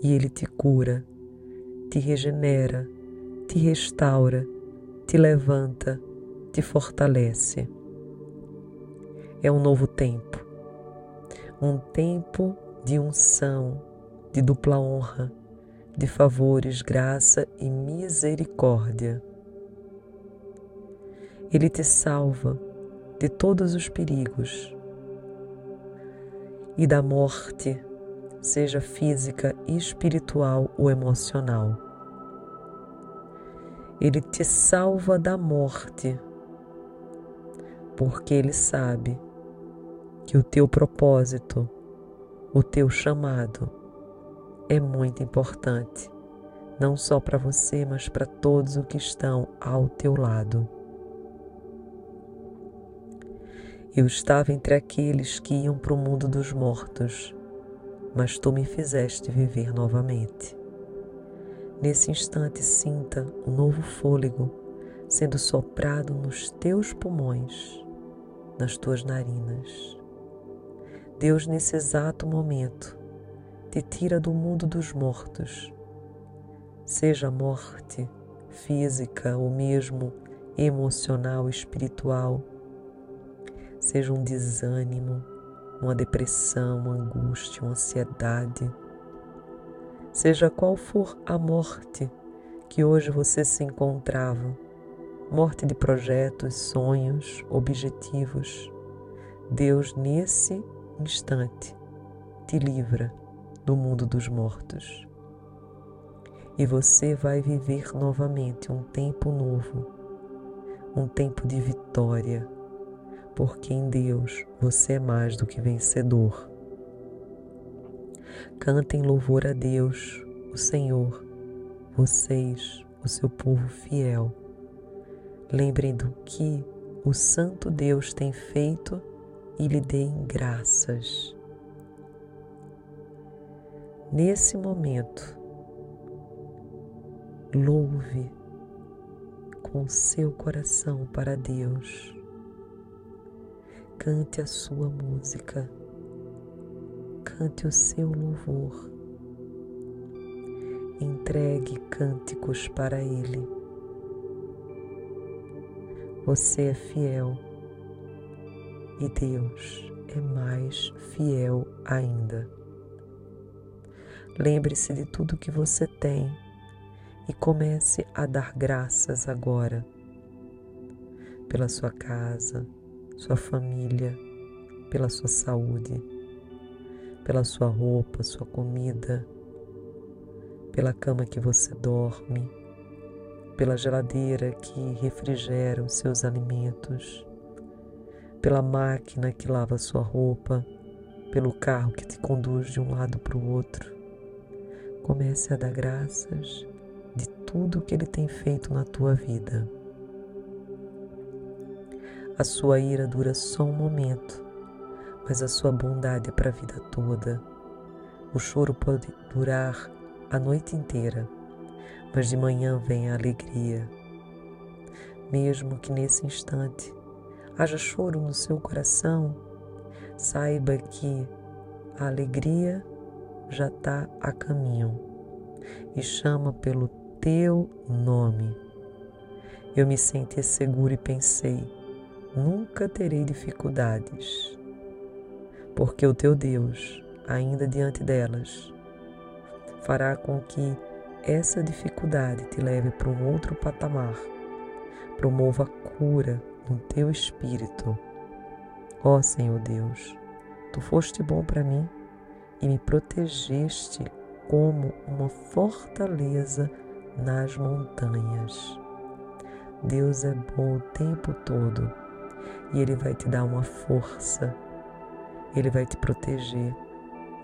e Ele te cura, te regenera, te restaura, te levanta, te fortalece. É um novo tempo, um tempo de unção, de dupla honra, de favores, graça e misericórdia. Ele te salva de todos os perigos e da morte, seja física, espiritual ou emocional. Ele te salva da morte, porque Ele sabe que o teu propósito, o teu chamado é muito importante, não só para você, mas para todos os que estão ao teu lado. Eu estava entre aqueles que iam para o mundo dos mortos, mas tu me fizeste viver novamente. Nesse instante, sinta um novo fôlego sendo soprado nos teus pulmões, nas tuas narinas. Deus, nesse exato momento, te tira do mundo dos mortos, seja a morte física ou mesmo emocional, espiritual, seja um desânimo, uma depressão, uma angústia, uma ansiedade, seja qual for a morte que hoje você se encontrava, morte de projetos, sonhos, objetivos, Deus nesse instante te livra do mundo dos mortos. E você vai viver novamente um tempo novo, um tempo de vitória, porque em Deus você é mais do que vencedor. Cantem louvor a Deus, o Senhor, vocês, o seu povo fiel. Lembrem do que o Santo Deus tem feito e lhe deem graças. Nesse momento, louve com seu coração para Deus. Cante a sua música, cante o seu louvor, entregue cânticos para Ele. Você é fiel e Deus é mais fiel ainda. Lembre-se de tudo que você tem e comece a dar graças agora pela sua casa, sua família, pela sua saúde, pela sua roupa, sua comida, pela cama que você dorme, pela geladeira que refrigera os seus alimentos pela máquina que lava sua roupa, pelo carro que te conduz de um lado para o outro. Comece a dar graças de tudo que Ele tem feito na tua vida. A sua ira dura só um momento, mas a sua bondade é para a vida toda. O choro pode durar a noite inteira, mas de manhã vem a alegria. Mesmo que nesse instante haja choro no seu coração, saiba que a alegria já está a caminho e chama pelo teu nome. Eu me senti seguro e pensei: nunca terei dificuldades, porque o teu Deus, ainda diante delas, fará com que essa dificuldade te leve para um outro patamar, promova a cura no teu espírito. Ó oh, Senhor Deus, tu foste bom para mim e me protegeste como uma fortaleza nas montanhas. Deus é bom o tempo todo e Ele vai te dar uma força, Ele vai te proteger.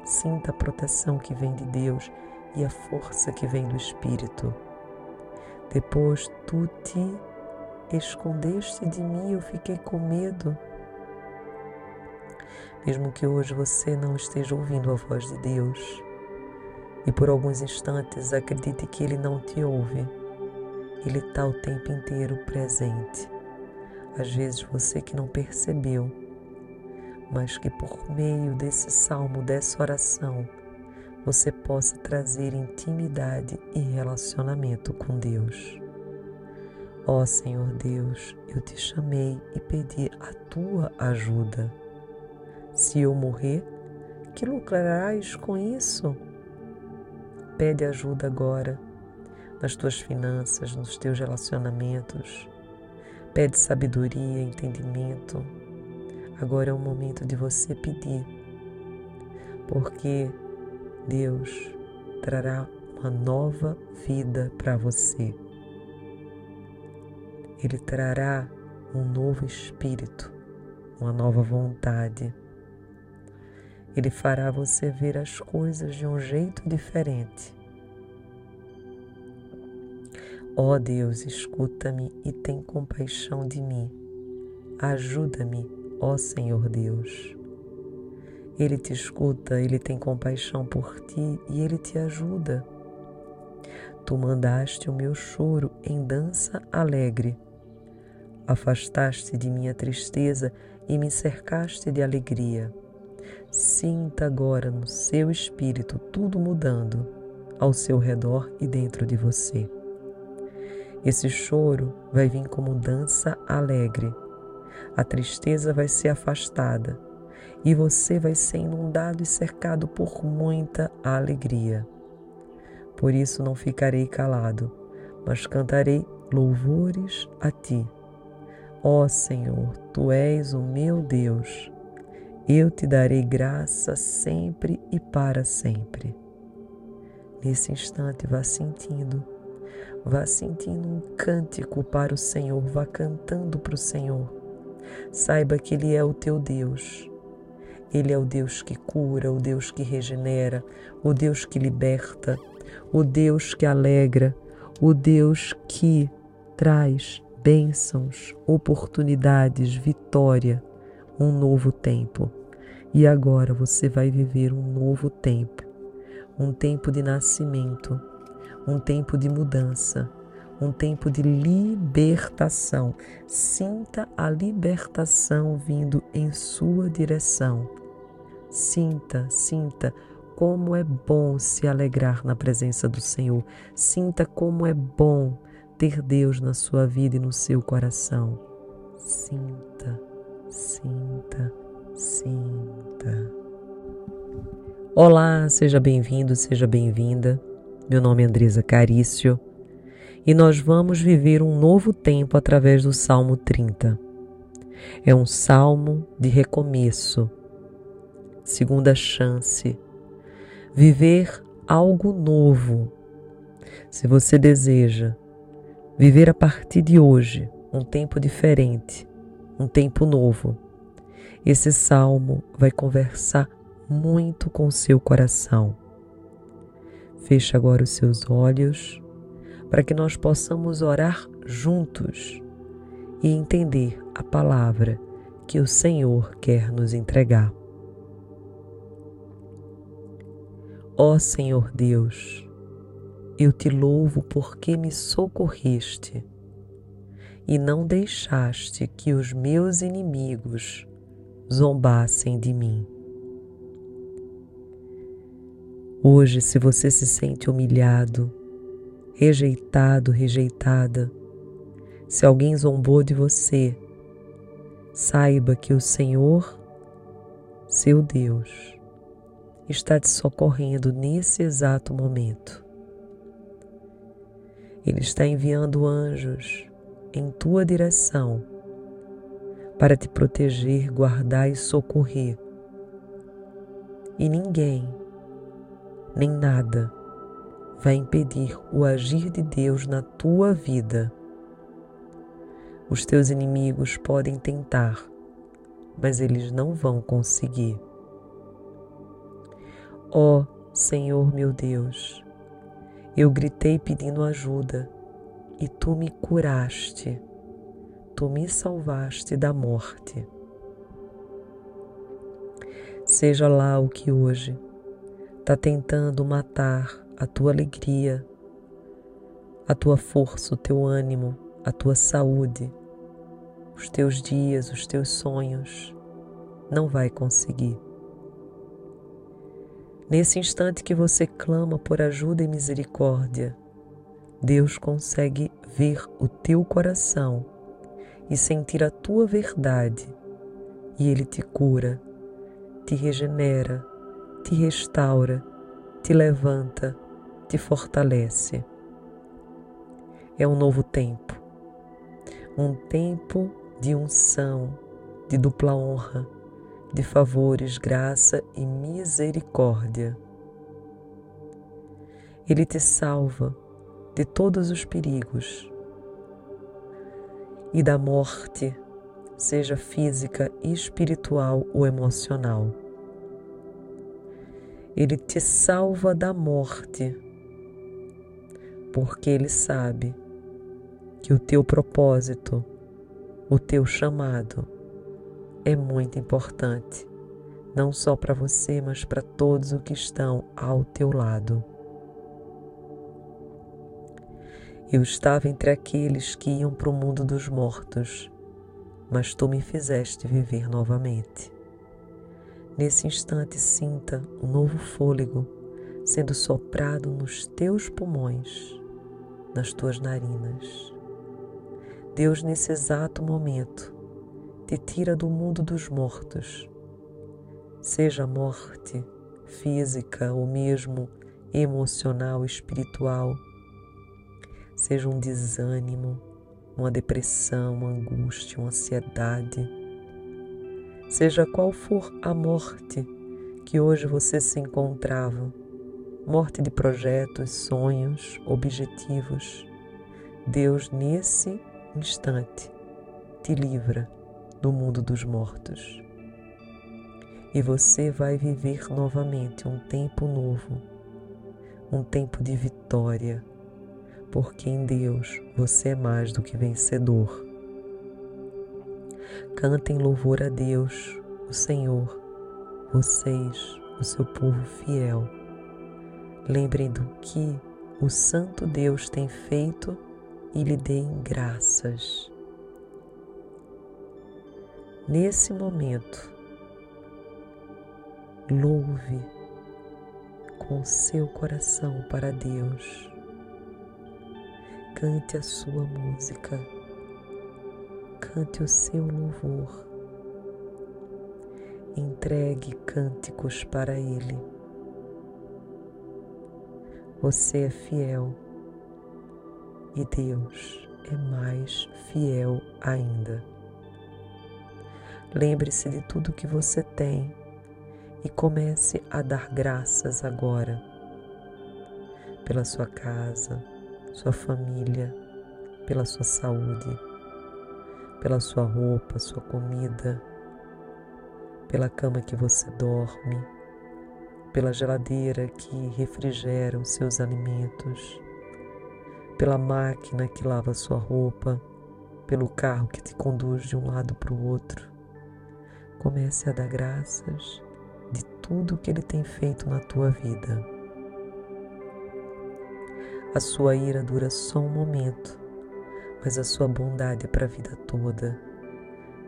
Sinta a proteção que vem de Deus e a força que vem do Espírito. Depois tu te escondeste de mim, eu fiquei com medo. Mesmo que hoje você não esteja ouvindo a voz de Deus e por alguns instantes acredite que Ele não te ouve, Ele está o tempo inteiro presente. Às vezes você que não percebeu, mas que por meio desse salmo, dessa oração, você possa trazer intimidade e relacionamento com Deus. Ó oh, Senhor Deus, eu te chamei e pedi a tua ajuda. Se eu morrer, que lucrarás com isso? Pede ajuda agora nas tuas finanças, nos teus relacionamentos. Pede sabedoria, entendimento. Agora é o momento de você pedir, porque Deus trará uma nova vida para você. Ele trará um novo espírito, uma nova vontade. Ele fará você ver as coisas de um jeito diferente. Ó Deus, escuta-me e tem compaixão de mim. Ajuda-me, ó Senhor Deus. Ele te escuta, ele tem compaixão por ti e ele te ajuda. Tu mandaste o meu choro em dança alegre. Afastaste de minha tristeza e me cercaste de alegria. Sinta agora no seu espírito tudo mudando ao seu redor e dentro de você. Esse choro vai vir como dança alegre. A tristeza vai ser afastada e você vai ser inundado e cercado por muita alegria. Por isso não ficarei calado, mas cantarei louvores a ti. Ó Senhor, tu és o meu Deus. Eu te darei graça sempre e para sempre. Nesse instante, vá sentindo, vá sentindo um cântico para o Senhor, vá cantando para o Senhor. Saiba que Ele é o teu Deus ele é o Deus que cura, o Deus que regenera, o Deus que liberta, o Deus que alegra, o Deus que traz bênçãos, oportunidades, vitória, um novo tempo. E agora você vai viver um novo tempo, um tempo de nascimento, um tempo de mudança, um tempo de libertação. Sinta a libertação vindo em sua direção. Sinta, sinta como é bom se alegrar na presença do Senhor. Sinta como é bom ter Deus na sua vida e no seu coração. Sinta, sinta, sinta. Olá, seja bem-vindo, seja bem-vinda. Meu nome é Andresa Carício e nós vamos viver um novo tempo através do Salmo 30. É um salmo de recomeço, segunda chance, viver algo novo. Se você deseja viver a partir de hoje um tempo diferente, um tempo novo, esse salmo vai conversar muito com seu coração. Feche agora os seus olhos para que nós possamos orar juntos e entender a palavra que o Senhor quer nos entregar. Ó Senhor Deus, eu te louvo porque me socorreste e não deixaste que os meus inimigos zombassem de mim. Hoje, se você se sente humilhado, rejeitado, rejeitada, se alguém zombou de você, saiba que o Senhor, seu Deus, está te socorrendo nesse exato momento. Ele está enviando anjos em tua direção para te proteger, guardar e socorrer. E ninguém, nem nada, vai impedir o agir de Deus na tua vida. Os teus inimigos podem tentar, mas eles não vão conseguir. Ó oh, Senhor meu Deus, eu gritei pedindo ajuda e tu me curaste, tu me salvaste da morte. Seja lá o que hoje está tentando matar a tua alegria, a tua força, o teu ânimo, a tua saúde, os teus dias, os teus sonhos, não vai conseguir. Nesse instante que você clama por ajuda e misericórdia, Deus consegue ver o teu coração e sentir a tua verdade, e Ele te cura, te regenera, te restaura, te levanta te fortalece. É um novo tempo, um tempo de unção, de dupla honra, de favores, graça e misericórdia. Ele te salva de todos os perigos e da morte, seja física, espiritual ou emocional. Ele te salva da morte, porque ele sabe que o teu propósito, o teu chamado é muito importante, não só para você, mas para todos os que estão ao teu lado. Eu estava entre aqueles que iam para o mundo dos mortos, mas tu me fizeste viver novamente. Nesse instante, sinta um novo fôlego sendo soprado nos teus pulmões, nas tuas narinas. Deus, nesse exato momento, te tira do mundo dos mortos, seja a morte física ou mesmo emocional, espiritual. Seja um desânimo, uma depressão, uma angústia, uma ansiedade, seja qual for a morte que hoje você se encontrava, morte de projetos, sonhos, objetivos, Deus nesse instante te livra do mundo dos mortos. E você vai viver novamente um tempo novo, um tempo de vitória, porque em Deus você é mais do que vencedor. Cantem louvor a Deus, o Senhor, vocês, o seu povo fiel. Lembrem do que o Santo Deus tem feito e lhe deem graças. Nesse momento, louve com seu coração para Deus Cante a sua música, cante o seu louvor, entregue cânticos para Ele. Você é fiel e Deus é mais fiel ainda. Lembre-se de tudo que você tem e comece a dar graças agora pela sua casa sua família, pela sua saúde, pela sua roupa, sua comida, pela cama que você dorme, pela geladeira que refrigera os seus alimentos, pela máquina que lava sua roupa, pelo carro que te conduz de um lado para o outro. Comece a dar graças de tudo que Ele tem feito na tua vida. A sua ira dura só um momento, mas a sua bondade é para a vida toda.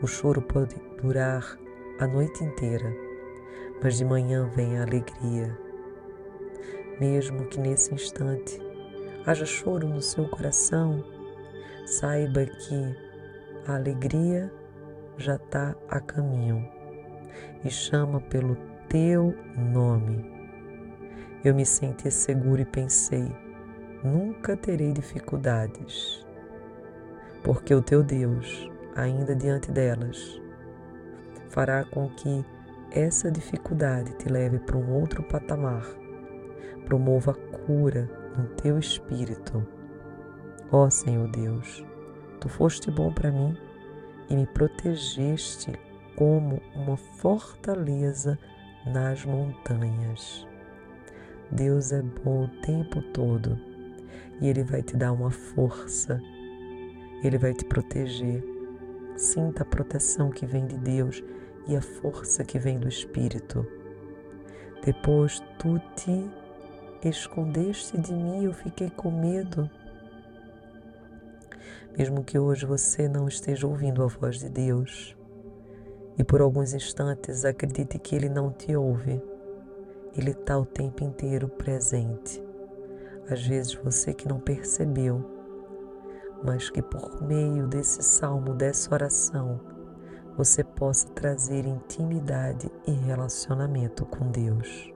O choro pode durar a noite inteira, mas de manhã vem a alegria. Mesmo que nesse instante haja choro no seu coração, saiba que a alegria já está a caminho e chama pelo teu nome. Eu me senti seguro e pensei, nunca terei dificuldades, porque o teu Deus, ainda diante delas, fará com que essa dificuldade te leve para um outro patamar, promova cura no teu espírito. Ó oh, Senhor Deus, tu foste bom para mim e me protegeste como uma fortaleza nas montanhas. Deus é bom o tempo todo e Ele vai te dar uma força, Ele vai te proteger. Sinta a proteção que vem de Deus e a força que vem do Espírito. Depois tu te escondeste de mim, eu fiquei com medo. Mesmo que hoje você não esteja ouvindo a voz de Deus e por alguns instantes acredite que Ele não te ouve, Ele está o tempo inteiro presente às vezes você que não percebeu, mas que por meio desse salmo, dessa oração, você possa trazer intimidade e relacionamento com Deus.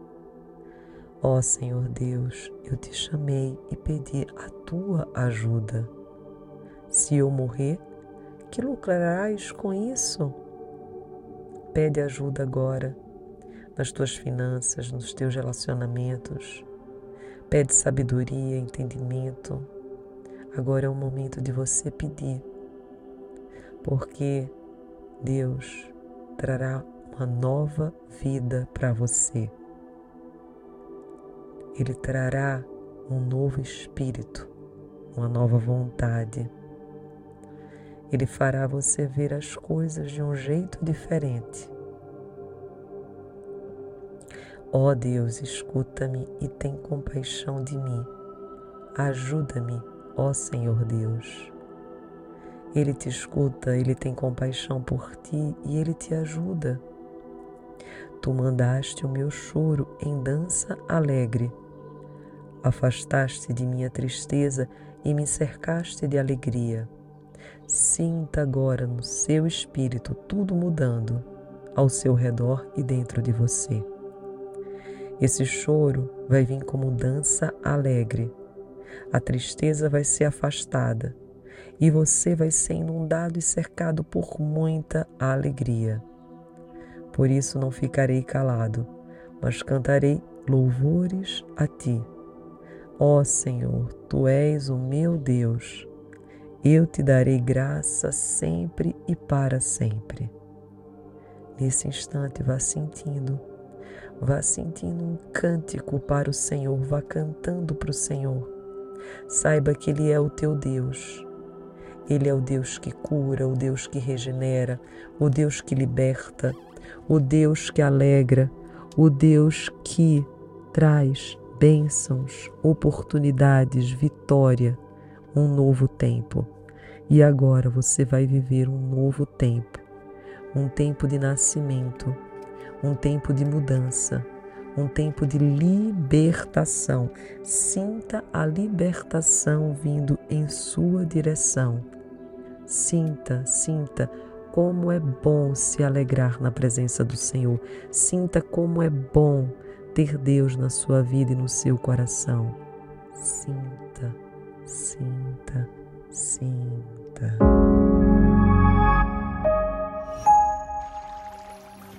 Ó oh, Senhor Deus, eu te chamei e pedi a tua ajuda. Se eu morrer, que lucrarás com isso? Pede ajuda agora nas tuas finanças, nos teus relacionamentos Pede sabedoria, entendimento. Agora é o momento de você pedir. porque Deus trará uma nova vida para você. Ele trará um novo espírito, uma nova vontade. Ele fará você ver as coisas de um jeito diferente. Ó oh Deus, escuta-me e tem compaixão de mim. Ajuda-me, ó Senhor Deus. Ele te escuta, ele tem compaixão por ti e ele te ajuda. Tu mandaste o meu choro em dança alegre. Afastaste de minha tristeza e me cercaste de alegria. Sinta agora no seu espírito tudo mudando ao seu redor e dentro de você. Esse choro vai vir como dança alegre. A tristeza vai ser afastada e você vai ser inundado e cercado por muita alegria. Por isso não ficarei calado, mas cantarei louvores a ti. Ó Senhor, tu és o meu Deus eu te darei graça sempre e para sempre. Nesse instante, vá sentindo, vá sentindo um cântico para o Senhor, vá cantando para o Senhor. Saiba que Ele é o teu Deus. Ele é o Deus que cura, o Deus que regenera, o Deus que liberta, o Deus que alegra, o Deus que traz bênçãos, oportunidades, vitória um novo tempo. E agora você vai viver um novo tempo, um tempo de nascimento, um tempo de mudança, um tempo de libertação. Sinta a libertação vindo em sua direção. Sinta, sinta como é bom se alegrar na presença do Senhor. Sinta como é bom ter Deus na sua vida e no seu coração. Sinta sinta, sinta.